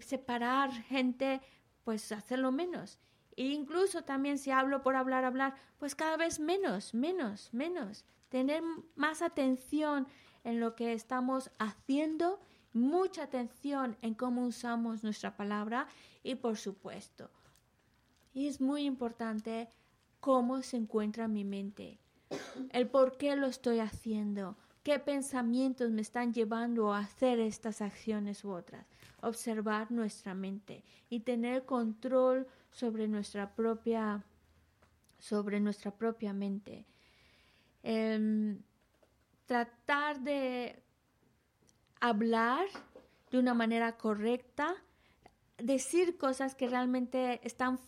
separar gente, pues hacerlo menos. E incluso también si hablo por hablar, hablar, pues cada vez menos, menos, menos. Tener más atención en lo que estamos haciendo, mucha atención en cómo usamos nuestra palabra y por supuesto, y es muy importante cómo se encuentra mi mente el por qué lo estoy haciendo, qué pensamientos me están llevando a hacer estas acciones u otras. Observar nuestra mente y tener control sobre nuestra propia, sobre nuestra propia mente. Em, tratar de hablar de una manera correcta, decir cosas que realmente están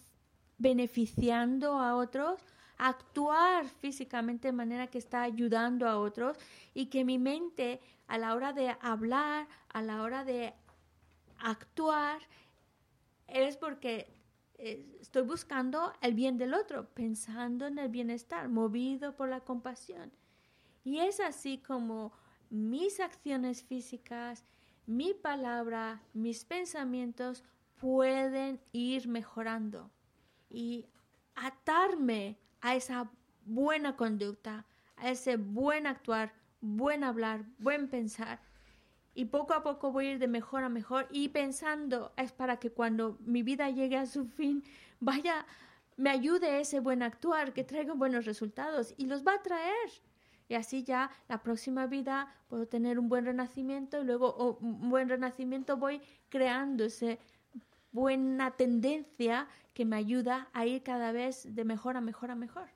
beneficiando a otros actuar físicamente de manera que está ayudando a otros y que mi mente a la hora de hablar, a la hora de actuar, es porque eh, estoy buscando el bien del otro, pensando en el bienestar, movido por la compasión. Y es así como mis acciones físicas, mi palabra, mis pensamientos pueden ir mejorando y atarme a esa buena conducta, a ese buen actuar, buen hablar, buen pensar. Y poco a poco voy a ir de mejor a mejor y pensando es para que cuando mi vida llegue a su fin, vaya, me ayude ese buen actuar, que traiga buenos resultados y los va a traer. Y así ya la próxima vida puedo tener un buen renacimiento y luego un buen renacimiento voy creando esa buena tendencia que me ayuda a ir cada vez de mejor a mejor a mejor.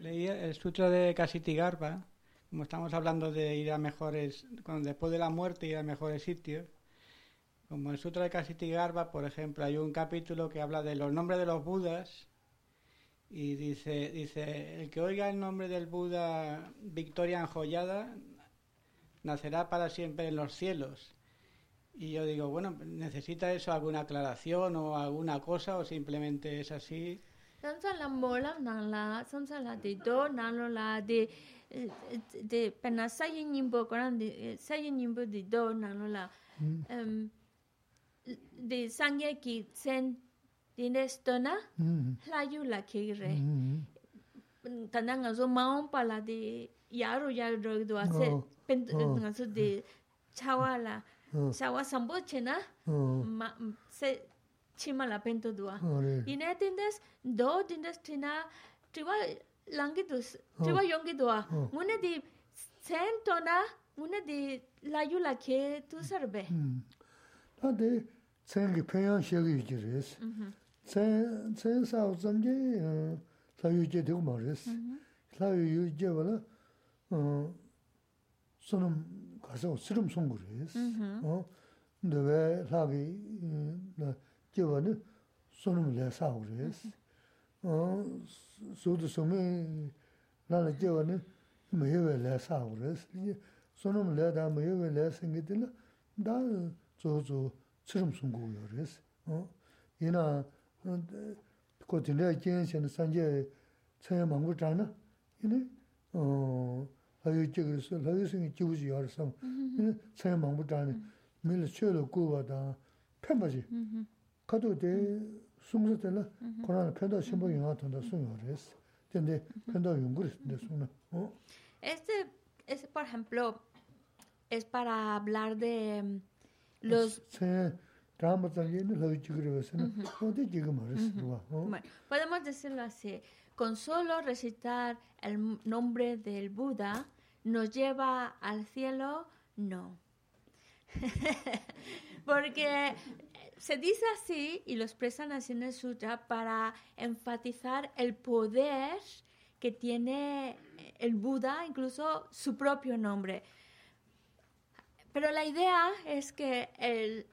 leí el sutra de Kasitigarba, como estamos hablando de ir a mejores, cuando después de la muerte ir a mejores sitios, como el Sutra de Kasitigarba, por ejemplo, hay un capítulo que habla de los nombres de los Budas y dice, dice, el que oiga el nombre del Buda Victoria Enjollada nacerá para siempre en los cielos. Y yo digo, bueno, ¿necesita eso alguna aclaración o alguna cosa o simplemente es así? de sangye ki sen dine stona mm-hmm. la yu la ke re tanda nga zo maon pa la de yaro ya ro do ase oh. pen oh. nga zo de chawa la. Oh. Chawa sambo che na ma se chima la pen to dua dine tindes do tindes tina tiwa langi dus tiwa yongi dua mune di sen tona mune di la yu la ke tu sarbe mm-hmm. ta de sen gi pe yan she gi res. Mm-hmm. tsāyā sāhu tsamche sāyu je 되고 mārēs. sāyu yu je wala sunam 가서 sirum sungu rēs. ndawē sāgi je wala sunam lē sāhu rēs. Mm-hmm. sūdu sumi nāla je wala mayawē lē sāhu rēs. sunam lē dā mayawē lē singi tila dā tsō tsō sirum sungu yu rēs. yinā ko tinlaya jen shen sanje tsaya mangu chana, ini layo jigar su, layo singi jibuji yar sam, ini tsaya mangu chana, mili che lo guwa dan penpa ji, kato de sungsa tela korana penda shimbo yunga tanda sung yar es, tende penda yungur es de sungna. Este es, por ejemplo, es para hablar de los... Tsaya, podemos decirlo así. Con solo recitar el nombre del Buda nos lleva al cielo no. Porque se dice así y lo expresan así en el sutra para enfatizar el poder que tiene el Buda incluso su propio nombre. Pero la idea es que el,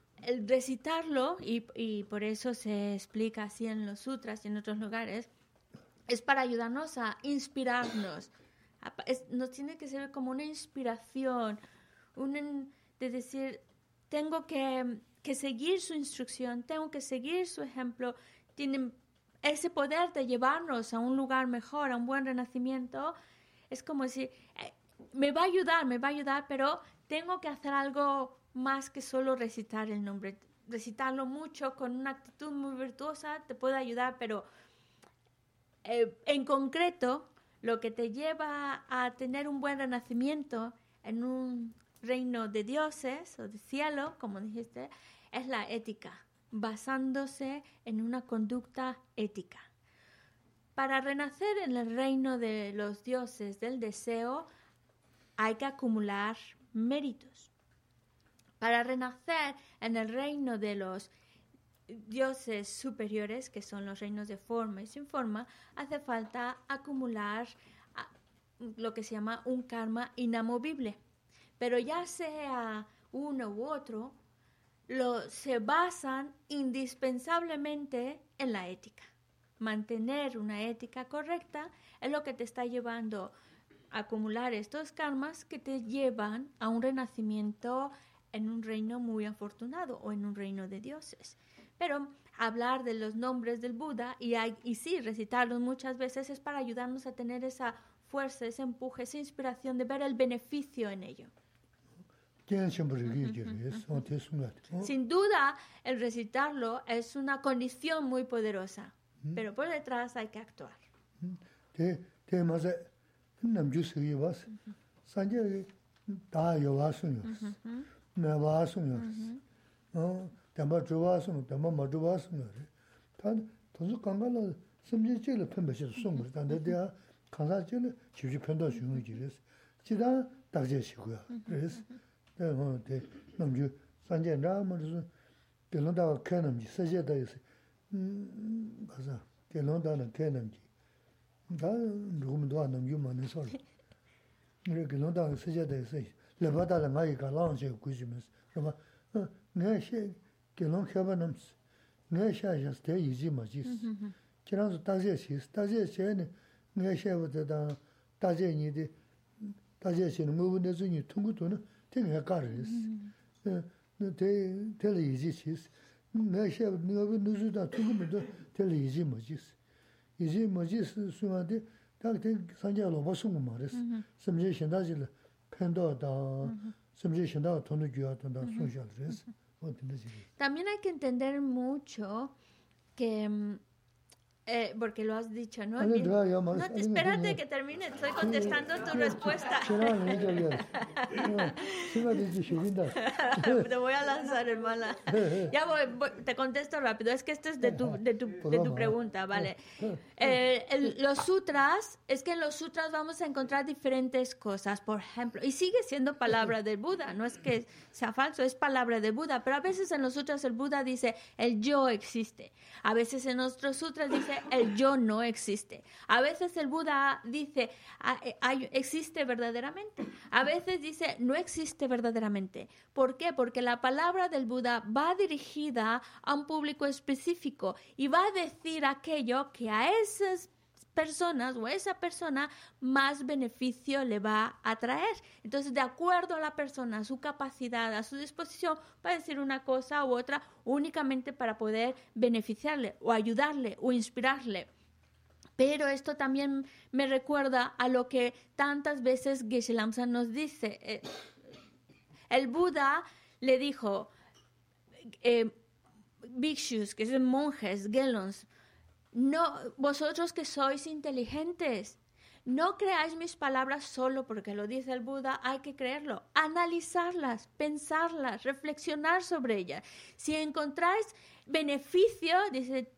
recitarlo, y, por eso se explica así en los sutras y en otros lugares, es para ayudarnos a inspirarnos. nos tiene que ser como una inspiración, un, de decir, tengo que, que, seguir su instrucción, tengo que seguir su ejemplo. Tienen ese poder de llevarnos a un lugar mejor, a un buen renacimiento. Es como decir, eh, me va a ayudar, me va a ayudar, pero tengo que hacer algo más que solo recitar el nombre. Recitarlo mucho con una actitud muy virtuosa te puede ayudar, pero eh, en concreto lo que te lleva a tener un buen renacimiento en un reino de dioses o de cielo, como dijiste, es la ética, basándose en una conducta ética. Para renacer en el reino de los dioses del deseo, hay que acumular méritos. Para renacer en el reino de los dioses superiores, que son los reinos de forma y sin forma, hace falta acumular ah, lo que se llama un karma inamovible. Pero ya sea uno u otro, lo, se basan indispensablemente en la ética. Mantener una ética correcta es lo que te está llevando acumular estos karmas que te llevan a un renacimiento en un reino muy afortunado o en un reino de dioses. Pero hablar de los nombres del Buda y, y sí, recitarlos muchas veces es para ayudarnos a tener esa fuerza, ese empuje, esa inspiración de ver el beneficio en ello. Sin duda, el recitarlo es una condición muy poderosa, pero por detrás hay que actuar. mēbā sūmyō rēs, dēmbā chūbā sūmyō, dēmbā mā chūbā sūmyō rē. Tā tōsū kāngā lā sīmjī chīla pēmbā shī sūmyō rē, tāndā dēyā kāngsā chīla chīvchī pēmbā shūyō jī rēs, chidā dāgchē shikuyā rēs. Dē hō dē nām chū sāngyē rā mā rē sū, dēlōng dāgā kē nām jī, sāshē dā yī sī, bā sā, dēlōng dāgā kē nām jī, dā rūgum dōgā nām chū mā nē sō rē. Rē dēlōng dāgā sāshē dā yī sī, 레바다라 많이 가라운지 구지면서. 그러면 어 내가 시 결혼 해봐는 내가 샤샤스 대 이지 뭐지. 그래서 다제 시 다제 시에는 내가 샤부터 다제 니데 다제 시는 뭐 근데 중에 통구도는 되게 가르스. 어 네, 텔레 이지 시. 내가 샤부 내가 누주다 통구도 텔레 이지 뭐지. 이제 뭐지 수마데 딱대 산자 로바 숨고 말했어. 섬제 신다질 También hay que entender mucho que mm, eh, porque lo has dicho, ¿no? No, te, espérate que termine, estoy contestando tu respuesta. te voy a lanzar, hermana. Ya voy, voy, te contesto rápido, es que este es de tu, de tu, de tu pregunta, ¿vale? Eh, el, los sutras, es que en los sutras vamos a encontrar diferentes cosas, por ejemplo, y sigue siendo palabra del Buda, no es que sea falso, es palabra del Buda, pero a veces en los sutras el Buda dice, el yo existe, a veces en nuestros sutras dice, el yo no existe, a veces el Buda dice "Ah, eh, existe verdaderamente, a veces dice no existe verdaderamente. ¿Por qué? Porque la palabra del Buda va dirigida a un público específico y va a decir aquello que a esas personas o esa persona más beneficio le va a traer. Entonces, de acuerdo a la persona, a su capacidad, a su disposición, va a decir una cosa u otra únicamente para poder beneficiarle o ayudarle o inspirarle. Pero esto también me recuerda a lo que tantas veces Geshe Lamsa nos dice. Eh, el Buda le dijo, eh, bhikshus, que son monjes, gelons, no, vosotros que sois inteligentes, no creáis mis palabras solo porque lo dice el Buda, hay que creerlo, analizarlas, pensarlas, reflexionar sobre ellas. Si encontráis beneficio, dice,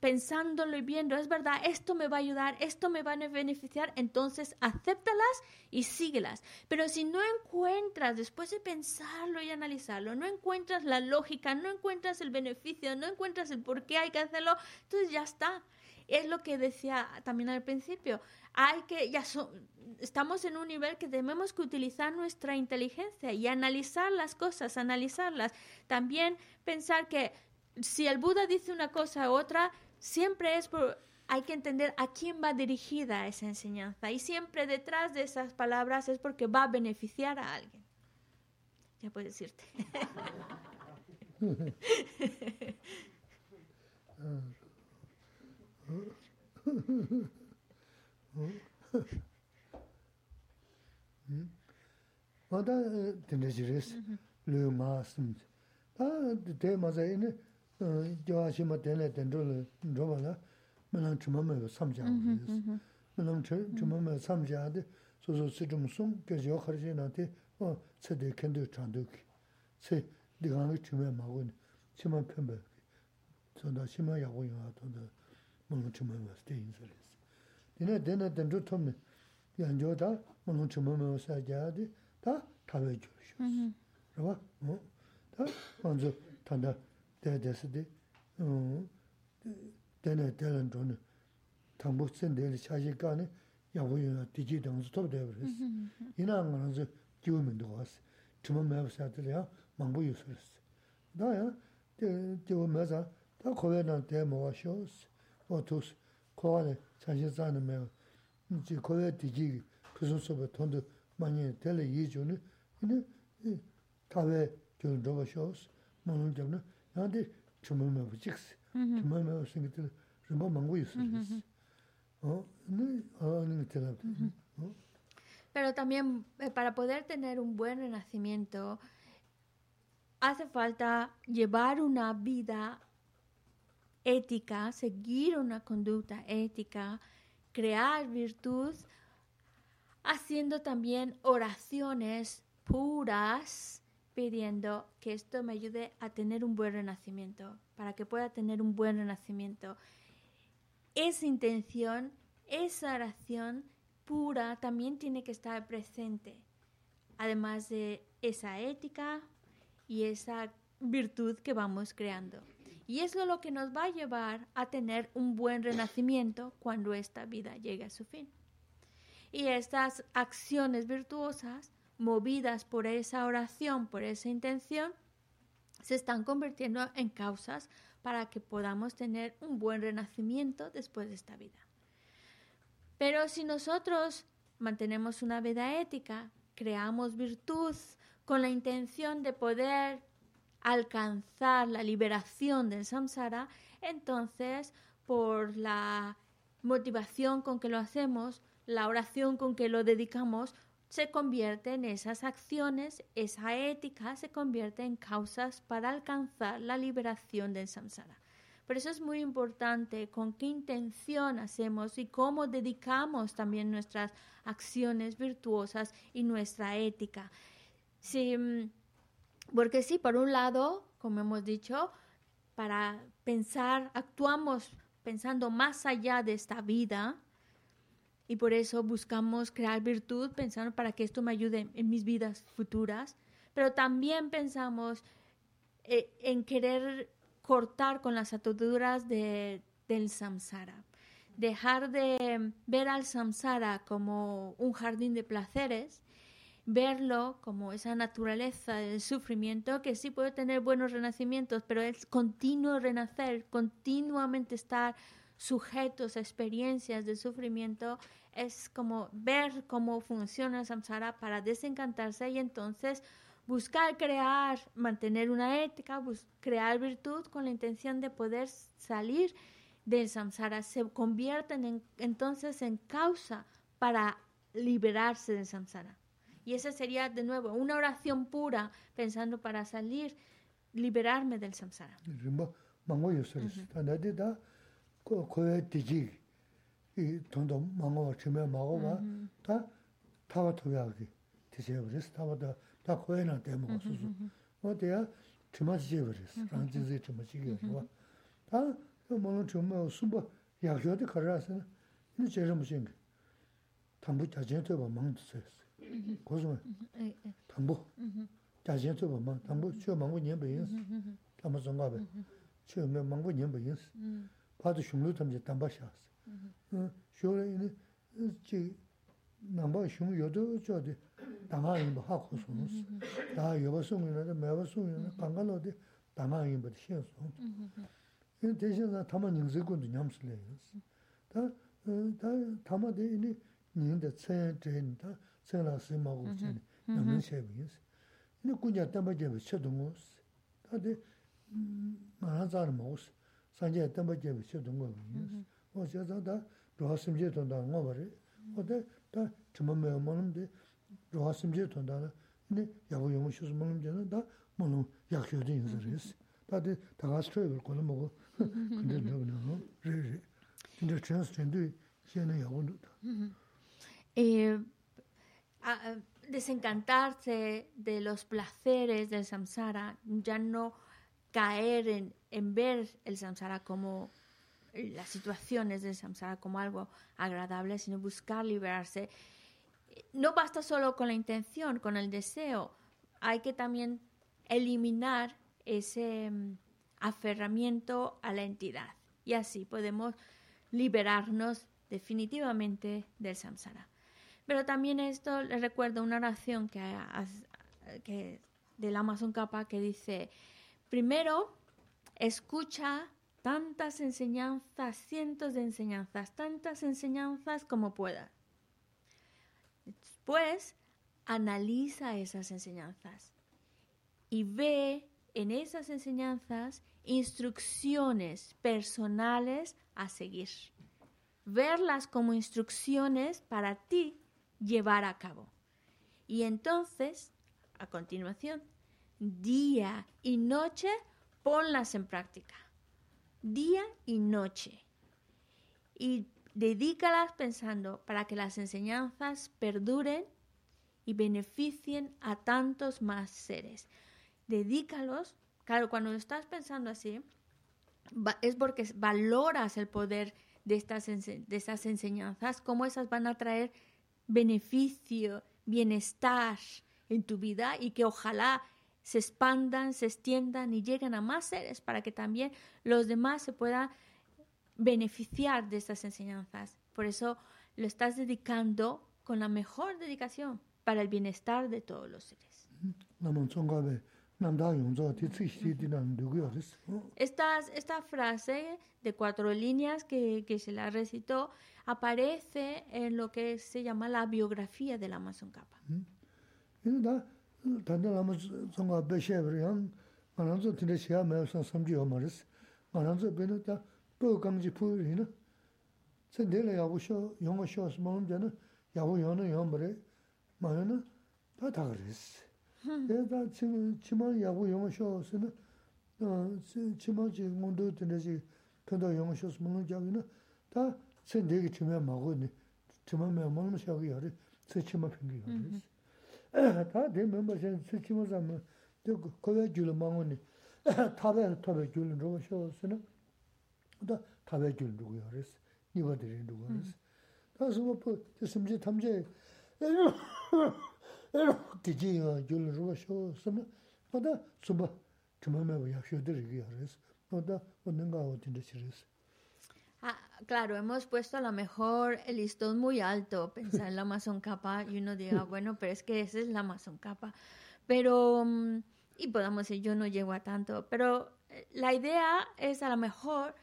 pensándolo y viendo, es verdad, esto me va a ayudar, esto me va a beneficiar, entonces acéptalas y síguelas. Pero si no encuentras, después de pensarlo y analizarlo, no encuentras la lógica, no encuentras el beneficio, no encuentras el por qué hay que hacerlo, entonces ya está. Es lo que decía también al principio. Hay que, ya so- estamos en un nivel que tenemos que utilizar nuestra inteligencia y analizar las cosas, analizarlas. También pensar que si el Buda dice una cosa u otra, siempre es por, hay que entender a quién va dirigida esa enseñanza. Y siempre detrás de esas palabras es porque va a beneficiar a alguien. Ya puedes irte. gyā shīma tēnē tēndrō lō rō bā lā, mē nāng chīmā mē bā sām chā wā yōs. mē nāng chīmā mē sām chā dē, sō sō sī chīm sōng, gyā shī yō khar shī nā tē, wā tsē tē kēndō chāng tō kī, tsē dī gāng lō chīmā mā wā nē, chīmā pēn bā kī, sō nā shīmā yā wā yō wā tō dā, mē nāng chīmā mē sā tē yīn sā rēs. Dī nā tēnē tēndrō tō mē, yāng jō tā, mē nāng chīmā mē sā chā dē, tā tā wē jō shōs. rā wā, tā, wā dāi dāsi dī, dāi dāi dōni, tāmbū tsēn dāi chāshī kāni, yāgu yunā dījī dāngzi tōp dāi bārīs. Yinā ngā rāngzi jīwa mīndu gās, chīma māyab sādi liyā māngbū yusū rīs. Dā yā, jīwa māyab dā kōwē nā dāi mōgā shios, wā tūs, kōwā nā chāshī zāni māyab, jī kōwē dījī pīsū sōpa tōndu māñi dāi lī yī chūni, yinā kāwē jīwa dōgā shios, māngbū 우면도 왔어 주문 매우사들이야 망부 유스랬어 나야 대 지우 매자 다 코에나 대모가 쇼스 어투스 코안에 자신사는 매 이제 코에 디지 무슨 소be 돈도 많이 텔레 이주는 이네 타베 좀 저거 쇼스 뭐는 좀 나한테 주문 매우 찍스 주문 매우 생기들 좀 망부 유스랬어 어? 네, 아, 네, 대답. 어? Pero también eh, para poder tener un buen renacimiento hace falta llevar una vida ética, seguir una conducta ética, crear virtud, haciendo también oraciones puras, pidiendo que esto me ayude a tener un buen renacimiento, para que pueda tener un buen renacimiento esa intención, esa oración pura también tiene que estar presente, además de esa ética y esa virtud que vamos creando. Y eso es lo que nos va a llevar a tener un buen renacimiento cuando esta vida llegue a su fin. Y estas acciones virtuosas, movidas por esa oración, por esa intención, se están convirtiendo en causas para que podamos tener un buen renacimiento después de esta vida. Pero si nosotros mantenemos una vida ética, creamos virtud con la intención de poder alcanzar la liberación del samsara, entonces por la motivación con que lo hacemos, la oración con que lo dedicamos, se convierte en esas acciones, esa ética se convierte en causas para alcanzar la liberación del samsara. Por eso es muy importante con qué intención hacemos y cómo dedicamos también nuestras acciones virtuosas y nuestra ética. Sí, mm, porque sí, por un lado, como hemos dicho, para pensar, actuamos pensando más allá de esta vida, y por eso buscamos crear virtud pensando para que esto me ayude en mis vidas futuras, pero también pensamos eh, en querer cortar con las ataduras de, del samsara, dejar de ver al samsara como un jardín de placeres, verlo como esa naturaleza del sufrimiento que sí puede tener buenos renacimientos, pero es continuo renacer, continuamente estar sujetos a experiencias de sufrimiento es como ver cómo funciona el samsara para desencantarse y entonces buscar crear, mantener una ética, crear virtud con la intención de poder salir del samsara. Se convierten entonces en causa para liberarse del samsara. Y esa sería de nuevo una oración pura pensando para salir, liberarme del samsara. 이 돈도 망고 치매 망고 다 타와 토야기 되세요 그래서 타와다 다 코에나 때문에 무슨 어때야 주마지 버렸어 란지지 주마지 이거 다 뭐는 좀 숨바 야교도 가라서 이 제일 무슨 담부 자제도 봐 망도서 고소 담부 자제도 봐 담부 저 망고 년 배인 담부 좀 가봐 저 망고 년 배 인 봐도 흉로 좀 담바샤 shōla ina jī nāmbā shūng yodo chōdi dāngā yinba hā khu sōng sī. Dā yoba sōng yinba, dā mēba sōng yinba, kāngā lō di dāngā yinba di xiān sōng. Ina dēshī na tamā nyingzī kundu nyam sī lē yin sī. Dā tamā di ina nying da cēn chēn, dā cēn lā sī mā Desencantarse de los placeres del samsara, ya no caer en, en ver el samsara como las situaciones de samsara como algo agradable, sino buscar liberarse. No basta solo con la intención, con el deseo, hay que también eliminar ese mm, aferramiento a la entidad y así podemos liberarnos definitivamente del samsara. Pero también esto les recuerdo una oración que, que del Amazon Kappa que dice, primero escucha tantas enseñanzas, cientos de enseñanzas, tantas enseñanzas como puedas. Después, analiza esas enseñanzas y ve en esas enseñanzas instrucciones personales a seguir. Verlas como instrucciones para ti llevar a cabo. Y entonces, a continuación, día y noche, ponlas en práctica día y noche. Y dedícalas pensando para que las enseñanzas perduren y beneficien a tantos más seres. Dedícalos, claro, cuando estás pensando así, es porque valoras el poder de estas, de estas enseñanzas, cómo esas van a traer beneficio, bienestar en tu vida y que ojalá se expandan, se extiendan y lleguen a más seres para que también los demás se puedan beneficiar de estas enseñanzas. Por eso lo estás dedicando con la mejor dedicación para el bienestar de todos los seres. Esta, esta frase de cuatro líneas que, que, se la recitó aparece en lo que se llama la biografía del Amazon Kappa. 대다 지금 치마 야구 영어 쇼스는 어 치마 지금 문도 되는지 편도 영어 쇼스 먹는 자기는 다 선대기 치마 먹으니 치마면 먹는 샤기 하리 제 치마 핑기 하리 다 되면 뭐선 치마 잡으면 저 거기 줄 먹으니 타베 타베 줄 영어 쇼스는 다 타베 줄 누구 하리스 이거들이 누구 하리스 다서 뭐 심지 탐제 Ah, claro, hemos puesto a lo mejor el listón muy alto, pensar en la Amazon capa y uno diga, bueno, pero es que esa es la Amazon capa. Pero, mm, y podemos decir, yo no llego a tanto, pero eh, la idea es a lo mejor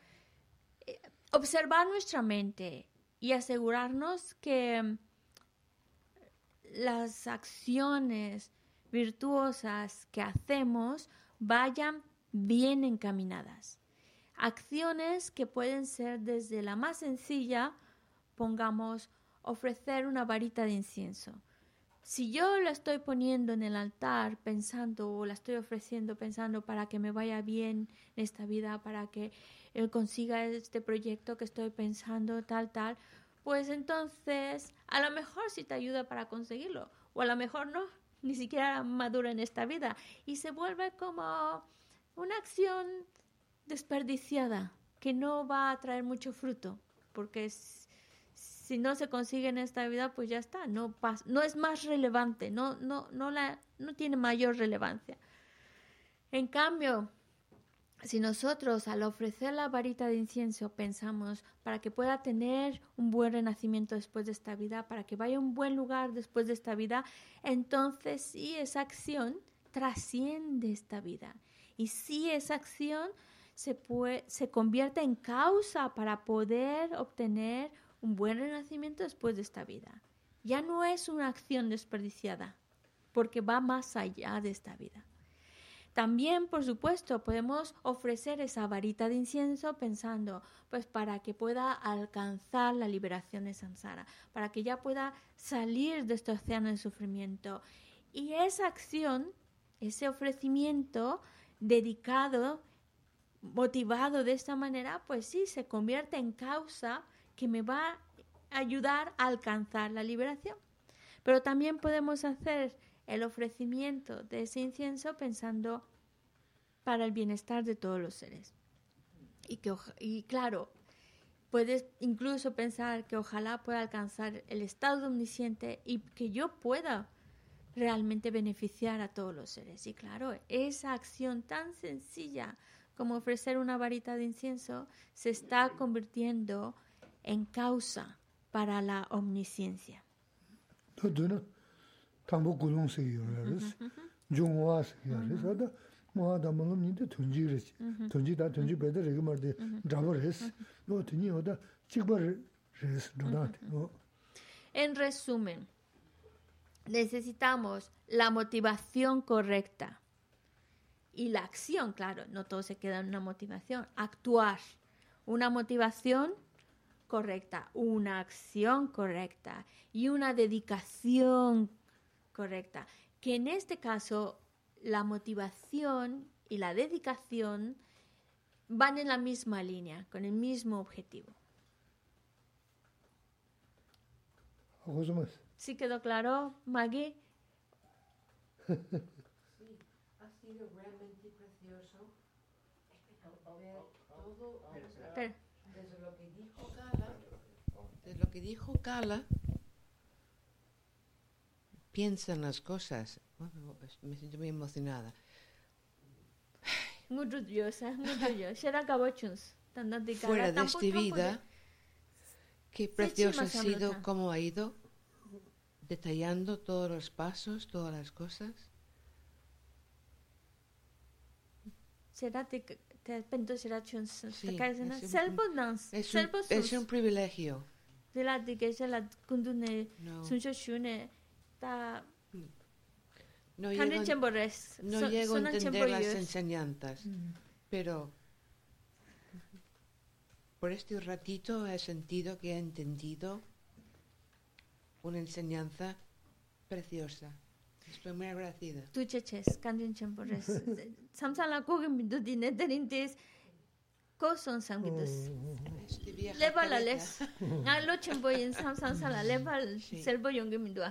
eh, observar nuestra mente y asegurarnos que las acciones virtuosas que hacemos vayan bien encaminadas. Acciones que pueden ser desde la más sencilla, pongamos, ofrecer una varita de incienso. Si yo la estoy poniendo en el altar pensando o la estoy ofreciendo pensando para que me vaya bien en esta vida, para que él consiga este proyecto que estoy pensando, tal, tal, pues entonces a lo mejor sí te ayuda para conseguirlo, o a lo mejor no, ni siquiera madura en esta vida, y se vuelve como una acción desperdiciada que no va a traer mucho fruto, porque si no se consigue en esta vida, pues ya está, no, no es más relevante, no, no, no, la, no tiene mayor relevancia. En cambio, si nosotros al ofrecer la varita de incienso pensamos para que pueda tener un buen renacimiento después de esta vida, para que vaya a un buen lugar después de esta vida, entonces sí esa acción trasciende esta vida. Y sí esa acción se, puede, convierte en causa para poder obtener un buen renacimiento después de esta vida. Ya no es una acción desperdiciada, porque va más allá de esta vida. También, por supuesto, podemos ofrecer esa varita de incienso pensando, pues para que pueda alcanzar la liberación de Sansara, para que ya pueda salir de este océano de sufrimiento. Y esa acción, ese ofrecimiento dedicado, motivado de esta manera, pues sí, se convierte en causa que me va a ayudar a alcanzar la liberación. Pero también podemos hacer el ofrecimiento de ese incienso pensando para el bienestar de todos los seres. Y, que, y claro, puedes incluso pensar que ojalá pueda alcanzar el estado omnisciente y que yo pueda realmente beneficiar a todos los seres. Y claro, esa acción tan sencilla como ofrecer una varita de incienso, se está convirtiendo en causa para la omnisciencia. En resumen, necesitamos la motivación correcta y la acción, claro, no todo se queda en una motivación, actuar, una motivación correcta, una acción correcta y una dedicación correcta. Que en este caso la motivación y la dedicación van en la misma línea, con el mismo objetivo. ¿Sí quedó claro, Maggie? Sí, ha sido desde lo que dijo Cala, desde lo que dijo Cala, piensa en las cosas. me siento muy emocionada. Fuera de esta vida, qué precioso ha sido cómo ha ido detallando todos los pasos, todas las cosas. será te te pento será chun Sí, te es selbo un- privilegio. de la de que se la kundune No, sun sho shune ta no llego, no llego a entender las enseñanzas, pero por este ratito he sentido que he entendido una enseñanza preciosa. Estoy muy agradecida. tu che ches kan chen bores samsang la ko ge mi du dine derin des ko son sang mi dus Este leva la les nga lo chen boy in samsang sala leva selbo yong ge mi du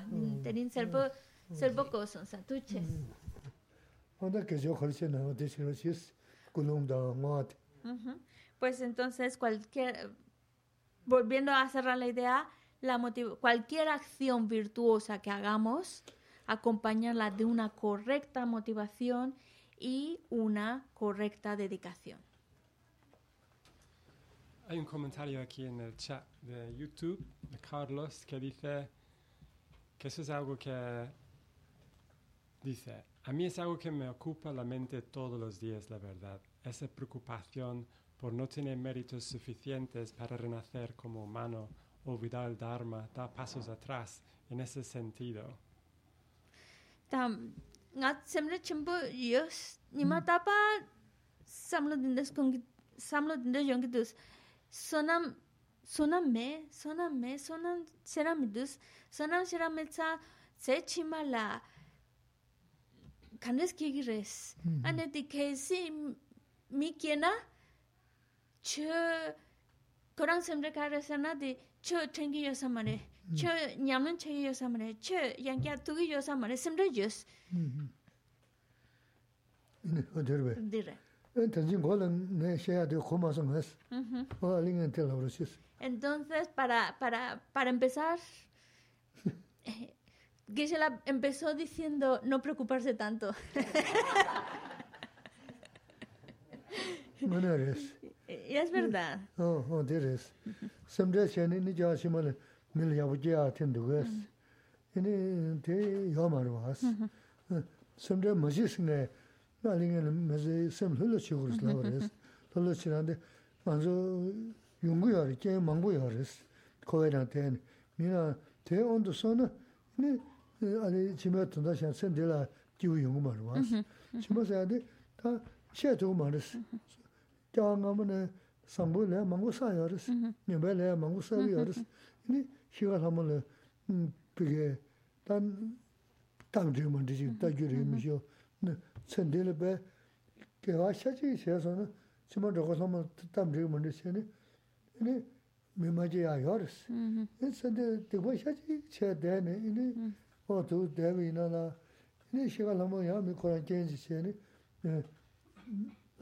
derin selbo selbo ko son sa tu ches onda que yo jalse na de chis kulum da Ujú. Pues entonces cualquier, volviendo a cerrar la idea, la motiv- cualquier acción virtuosa que hagamos, acompañarla de una correcta motivación y una correcta dedicación. Hay un comentario aquí en el chat de YouTube de Carlos que dice que eso es algo que dice, a mí es algo que me ocupa la mente todos los días, la verdad. Esa preocupación por no tener méritos suficientes para renacer como humano, olvidar el Dharma, da pasos atrás en ese sentido. tam nga semre chimbo yos nima tapa samlo dindes kong samlo dindes yongi dus sonam sonam me sonam me sonam seram dus sonam seram me cha se chimala kandes ki gires ane di kesi mi kena che korang semre karesana di che tengi yosamare nyamlan semre yos. Ne oderbe dire en tanjin ne shaya de khoma tel Entonces, para, para, para empezar, eh, Gisela empezó diciendo no preocuparse tanto. mane res Y es verdad. o o de res samde chen ni ja shimale mil ya bu ja ten de ges ini te yo mar was samde majis ne alingen meze sem holo chigurs la res holo chirande manzo yungu ya ke mangu ya res koeran ten mina te ondo sona ni 아니 지금 돈다 샤 센데라 기우 용고 말 와. 지금 사야데 다 셰도 말스. 장가면 상부래 망고 사야르스. 님벨래 망고 사야르스. 니 시가 하면 음 그게 단 담지면 되지 다 줄이 미죠. 네 센데를 배 개와 샤지 셔서는 지금 저거 하면 담지면 되시네. 니 미마지야 야르스. 센데 되고 샤지 셔대네. 니 o tu devi na la ni shiga lamo ya mi koran kenji che ni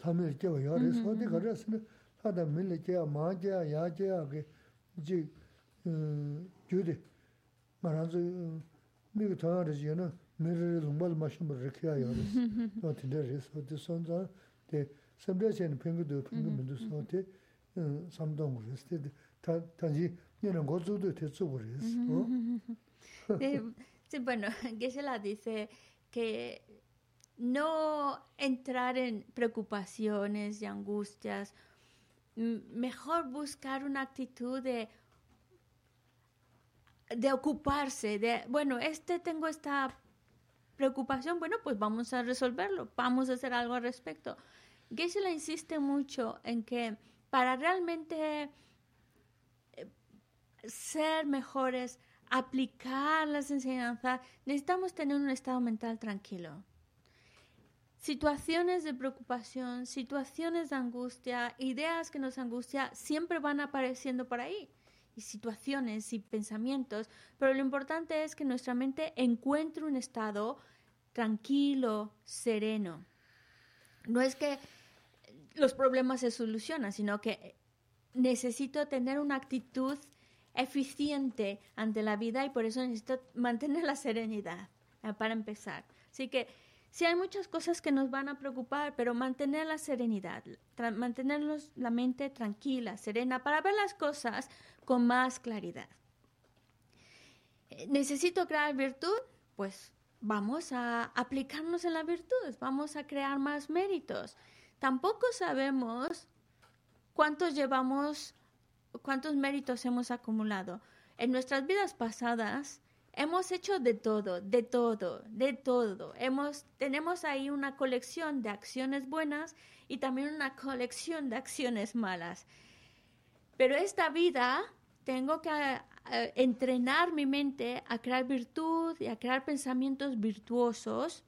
lami ke wa yare so de gara sne ta da mil ni na go zu de te zu re o Eh, sí, bueno, Geshe-la dice que no entrar en preocupaciones y angustias, mejor buscar una actitud de, de ocuparse, de, bueno, este tengo esta preocupación, bueno, pues vamos a resolverlo, vamos a hacer algo al respecto. Geshe-la insiste mucho en que para realmente eh, ser mejores, aplicar las enseñanzas, necesitamos tener un estado mental tranquilo. Situaciones de preocupación, situaciones de angustia, ideas que nos angustia, siempre van apareciendo por ahí. Situaciones y pensamientos, pero lo importante es que nuestra mente encuentre un estado tranquilo, sereno. No es que los problemas se solucionan, sino que necesito tener una actitud eficiente ante la vida y por eso necesito mantener la serenidad eh, para empezar. Así que Sí, hay muchas cosas que nos van a preocupar, pero mantener la serenidad, mantenernos la mente tranquila, serena, para ver las cosas con más claridad. Eh, ¿Necesito crear virtud? Pues vamos a aplicarnos en la virtud, vamos a crear más méritos. Tampoco sabemos cuántos llevamos, cuántos méritos hemos acumulado. En nuestras vidas pasadas, Hemos hecho de todo, de todo, de todo. Hemos, tenemos ahí una colección de acciones buenas y también una colección de acciones malas. Pero esta vida tengo que eh, entrenar mi mente a crear virtud y a crear pensamientos virtuosos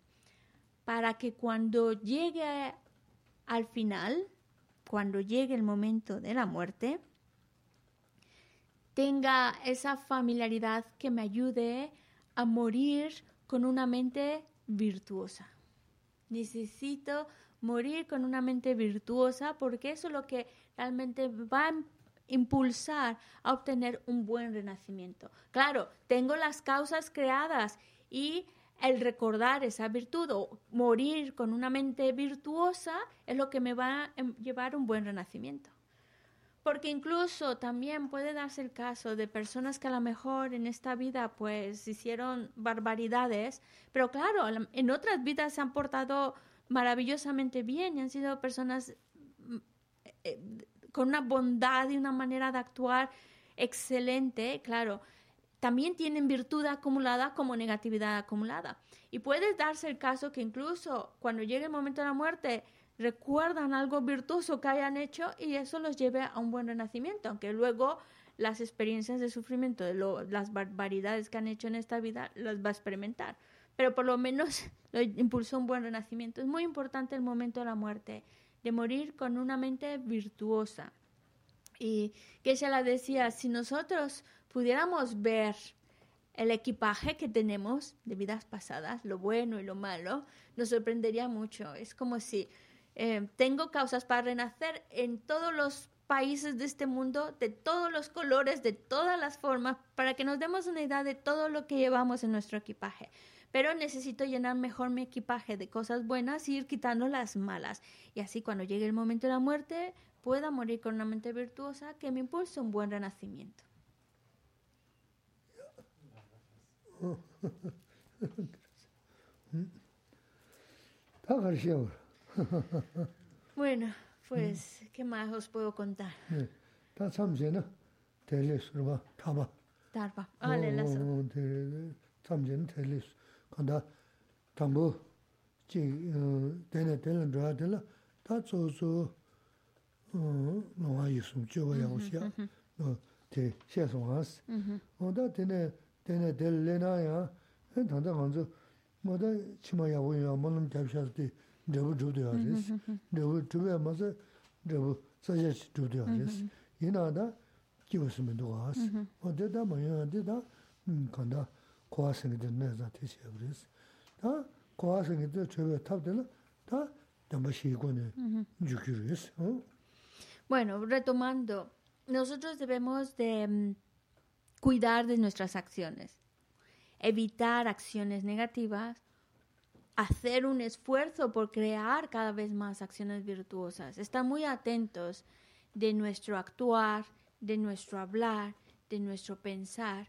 para que cuando llegue al final, cuando llegue el momento de la muerte, tenga esa familiaridad que me ayude a morir con una mente virtuosa. Necesito morir con una mente virtuosa porque eso es lo que realmente va a impulsar a obtener un buen renacimiento. Claro, tengo las causas creadas y el recordar esa virtud o morir con una mente virtuosa es lo que me va a llevar a un buen renacimiento. Porque incluso también puede darse el caso de personas que a lo mejor en esta vida pues hicieron barbaridades, pero claro, en otras vidas se han portado maravillosamente bien y han sido personas mm, eh, con una bondad y una manera de actuar excelente, claro. También tienen virtud acumulada como negatividad acumulada. Y puede darse el caso que incluso cuando llegue el momento de la muerte, recuerdan algo virtuoso que hayan hecho y eso los lleve a un buen renacimiento, aunque luego las experiencias de sufrimiento, las barbaridades que han hecho en esta vida, las va a experimentar. Pero por lo menos lo impulsó un buen renacimiento. Es muy importante el momento de la muerte, de morir con una mente virtuosa. Y que ella la decía, si nosotros pudiéramos ver el equipaje que tenemos de vidas pasadas, lo bueno y lo malo, nos sorprendería mucho. Es como si eh, tengo causas para renacer en todos los países de este mundo, de todos los colores, de todas las formas, para que nos demos una idea de todo lo que llevamos en nuestro equipaje. Pero necesito llenar mejor mi equipaje de cosas buenas y ir quitando las malas. Y así cuando llegue el momento de la muerte, pueda morir con una mente virtuosa que me impulse un buen renacimiento. bueno, mm. pues, ¿qué más os puedo contar? Eh, Está samjena, teles, ruba, taba. Tarba, ale ah, la so. Oh, oh, samjena, teles, kanda, tambo, chi, eh, tena, tena, dra, tena, ta tso, tso, nwa eh, yisum, chewa yang xia, mm-hmm, mm-hmm. te, xia song has. Mm-hmm. Onda, tena, tena, tena, lena ya, tanda kanzo, moda, chima yawo ya, monam, tabshas, te, chūdhiyā rīs, rābu chūdhiyā māsā rābu sāyā chī chūdhiyā rīs. Yīnā dā kīwa sīmi dhūgā ās. O dē dā māyā dē dā kāndā kuwā sīngi dā nā zā tēshī yā rīs. Dā kuwā sīngi dā chūdhiyā tāp dā dā dāmbā shī gu nē yukī rīs. Bueno, retomando, nosotros debemos de cuidar de nuestras acciones, evitar acciones negativas, hacer un esfuerzo por crear cada vez más acciones virtuosas, estar muy atentos de nuestro actuar, de nuestro hablar, de nuestro pensar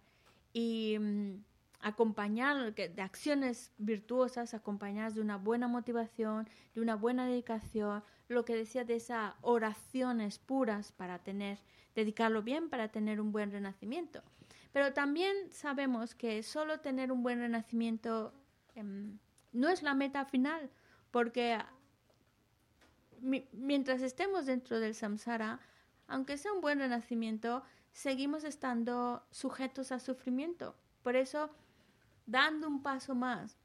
y mm, acompañar de acciones virtuosas acompañadas de una buena motivación, de una buena dedicación, lo que decía de esas oraciones puras para tener, dedicarlo bien para tener un buen renacimiento. Pero también sabemos que solo tener un buen renacimiento em, no es la meta final, porque mientras estemos dentro del samsara, aunque sea un buen renacimiento, seguimos estando sujetos a sufrimiento. Por eso, dando un paso más,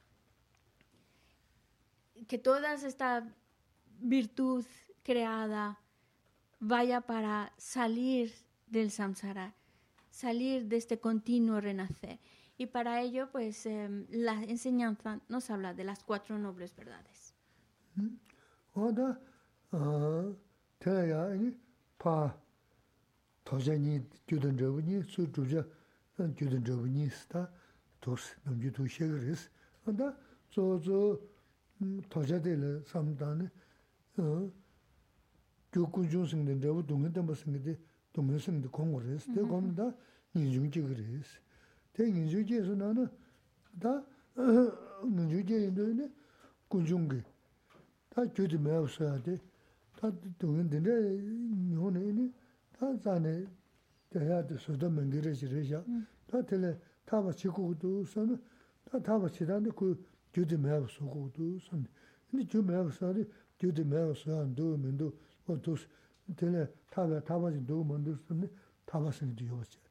que toda esta virtud creada vaya para salir del samsara, salir de este continuo renacer. Y para ello, pues, eh, la enseñanza nos habla de las cuatro nobles verdades. Te nginzu je su na na, ta nginzu je yendo yone kunchungi. Ta kyuti mewa suya de, ta dungin dinde nyo na yone, ta zane daya de suda mengira jire mm. ya. Ta tele taba chiku kudu sa na, ta taba chidande ku kyuti mewa su kudu sa na. Ini kyu mewa suya de, kyuti mewa suya ndu mendo, o dus, tele taba taba jindu mendo sa na, taba singi diyo cha.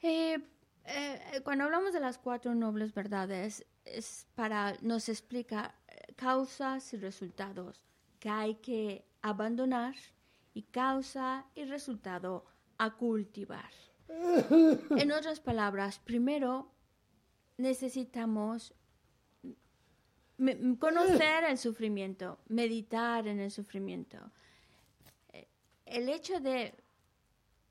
Eh, eh, cuando hablamos de las cuatro nobles verdades, es para nos explica eh, causas y resultados que hay que abandonar y causa y resultado a cultivar. En otras palabras, primero necesitamos conocer el sufrimiento, meditar en el sufrimiento. Eh, El hecho de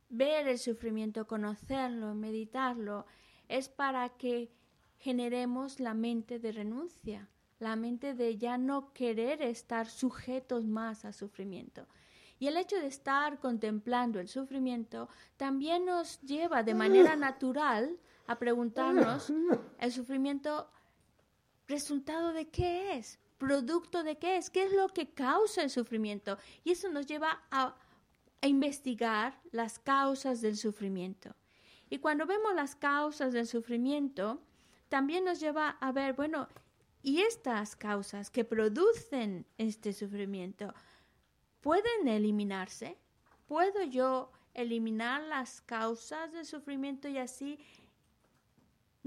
ver el sufrimiento, conocerlo, meditarlo, es para que generemos la mente de renuncia, la mente de ya no querer estar sujetos más al sufrimiento. Y el hecho de estar contemplando el sufrimiento también nos lleva de manera natural a preguntarnos, ¿el sufrimiento resultado de qué es? ¿Producto de qué es? ¿Qué es lo que causa el sufrimiento? Y eso nos lleva a investigar las causas del sufrimiento. Y cuando vemos las causas del sufrimiento, también nos lleva a ver, bueno, ¿y estas causas que producen este sufrimiento pueden eliminarse? ¿Puedo yo eliminar las causas del sufrimiento y así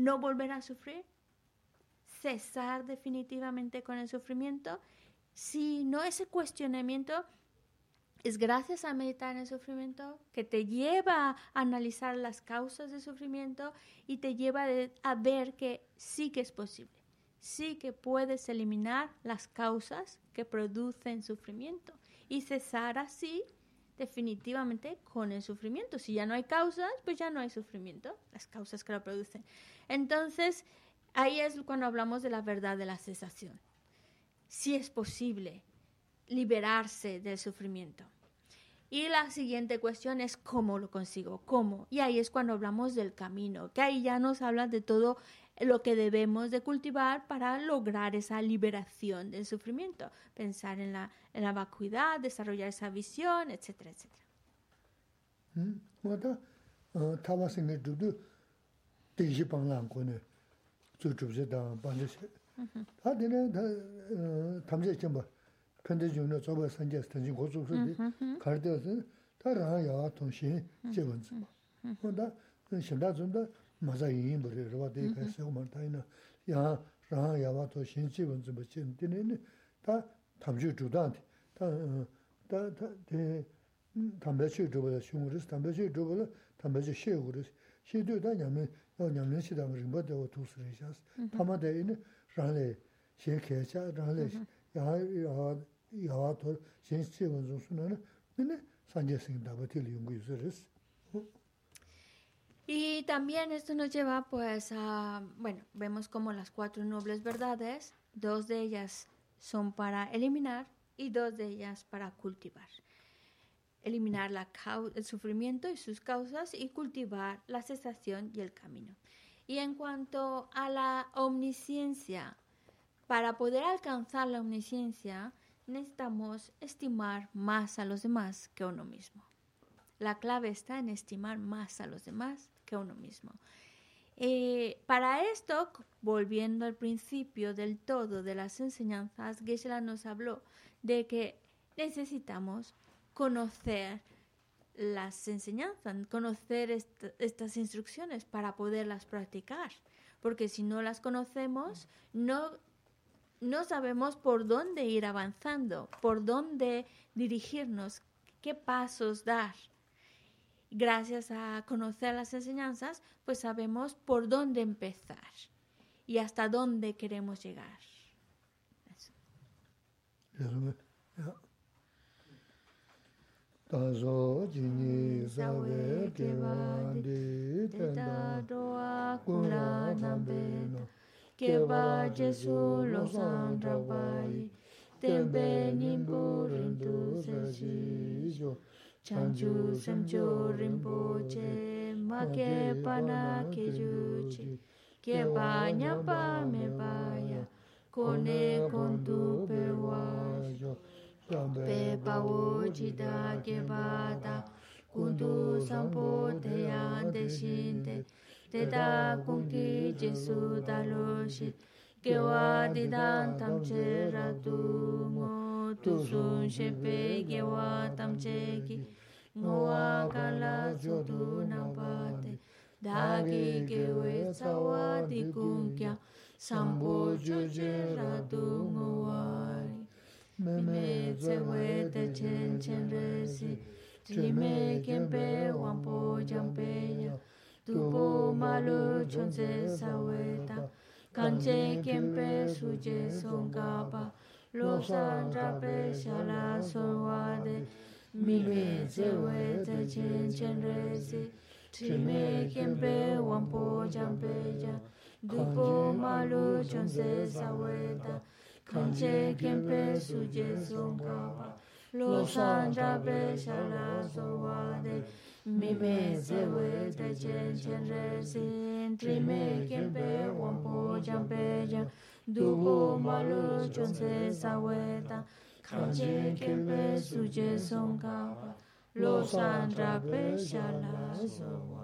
no volver a sufrir? ¿Cesar definitivamente con el sufrimiento? Si no, ese cuestionamiento es gracias a meditar en el sufrimiento que te lleva a analizar las causas del sufrimiento y te lleva a ver que sí que es posible, sí que puedes eliminar las causas que producen sufrimiento y cesar así definitivamente con el sufrimiento. Si ya no hay causas, pues ya no hay sufrimiento, las causas que lo producen. Entonces, ahí es cuando hablamos de la verdad de la cesación. Si es posible liberarse del sufrimiento. Y la siguiente cuestión es cómo lo consigo, cómo. Y ahí es cuando hablamos del camino, que ahí ya nos habla de todo lo que debemos de cultivar para lograr esa liberación del sufrimiento. Pensar en la, en la vacuidad, desarrollar esa visión, etcétera, etcétera. Mā tā 맞아 yin bari rwa dee kaya sego mar tayi na yaa raha yawa to shin chi wan zimba chi dine ne ta tamshu dhudaan di ta ta de tambe chi dhubala shung ris tambe chi dhubala tambe chi she gu ris she du da nyamlin yao nyamlin shi dang rinpa dewa tu su ri shas tama de yin raha le she kaya cha raha le yaa yawa to shin chi wan zimba su na na dine sanje sing daba til yungu yusu ris Y también esto nos lleva pues a, bueno, vemos como las cuatro nobles verdades, dos de ellas son para eliminar y dos de ellas para cultivar. Eliminar la el sufrimiento y sus causas y cultivar la cesación y el camino. Y en cuanto a la omnisciencia, para poder alcanzar la omnisciencia necesitamos estimar más a los demás que a uno mismo. La clave está en estimar más a los demás que uno mismo. Eh, para esto, volviendo al principio del todo de las enseñanzas, Geshe-la nos habló de que necesitamos conocer las enseñanzas, conocer est- estas instrucciones para poderlas practicar. Porque si no las conocemos, no, no sabemos por dónde ir avanzando, por dónde dirigirnos, qué pasos dar gracias a conocer las enseñanzas, pues sabemos por dónde empezar y hasta dónde queremos llegar. chanchu semcho rinpo che ma ke pana ke ju chi ke pa nyampa me pa ya. Kone kontu pe wa jo pe pa wo chi da ke pa da kundu sampo te ya de shin te. Te da kun ki jesu da lo shi. Ke wa di dan tam che ra tu mo tu sun she pe ke wa tam che ki ngo wa ka la cho tu na pa te da ki ke we sa wa di kun kya sampo ju je ra tu ngo wa ri me tse we te chen chen re si tri me kien pe wan po jam pe ya tu po ma lu chon se sa we ta kan che kien pe su je son ka pa losan trape shala solwa de milwe zewe te chen chen rezi trime kempe wampo jampe ja dupo malu chonse saweta kanche kempe suje songkawa losan trape shala solwa de milwe zewe te chen chen rezi trime kempe wampo jampe ja dubu malu chonse sawe tang kanje kempe suje songkawa lo san drape shala zowa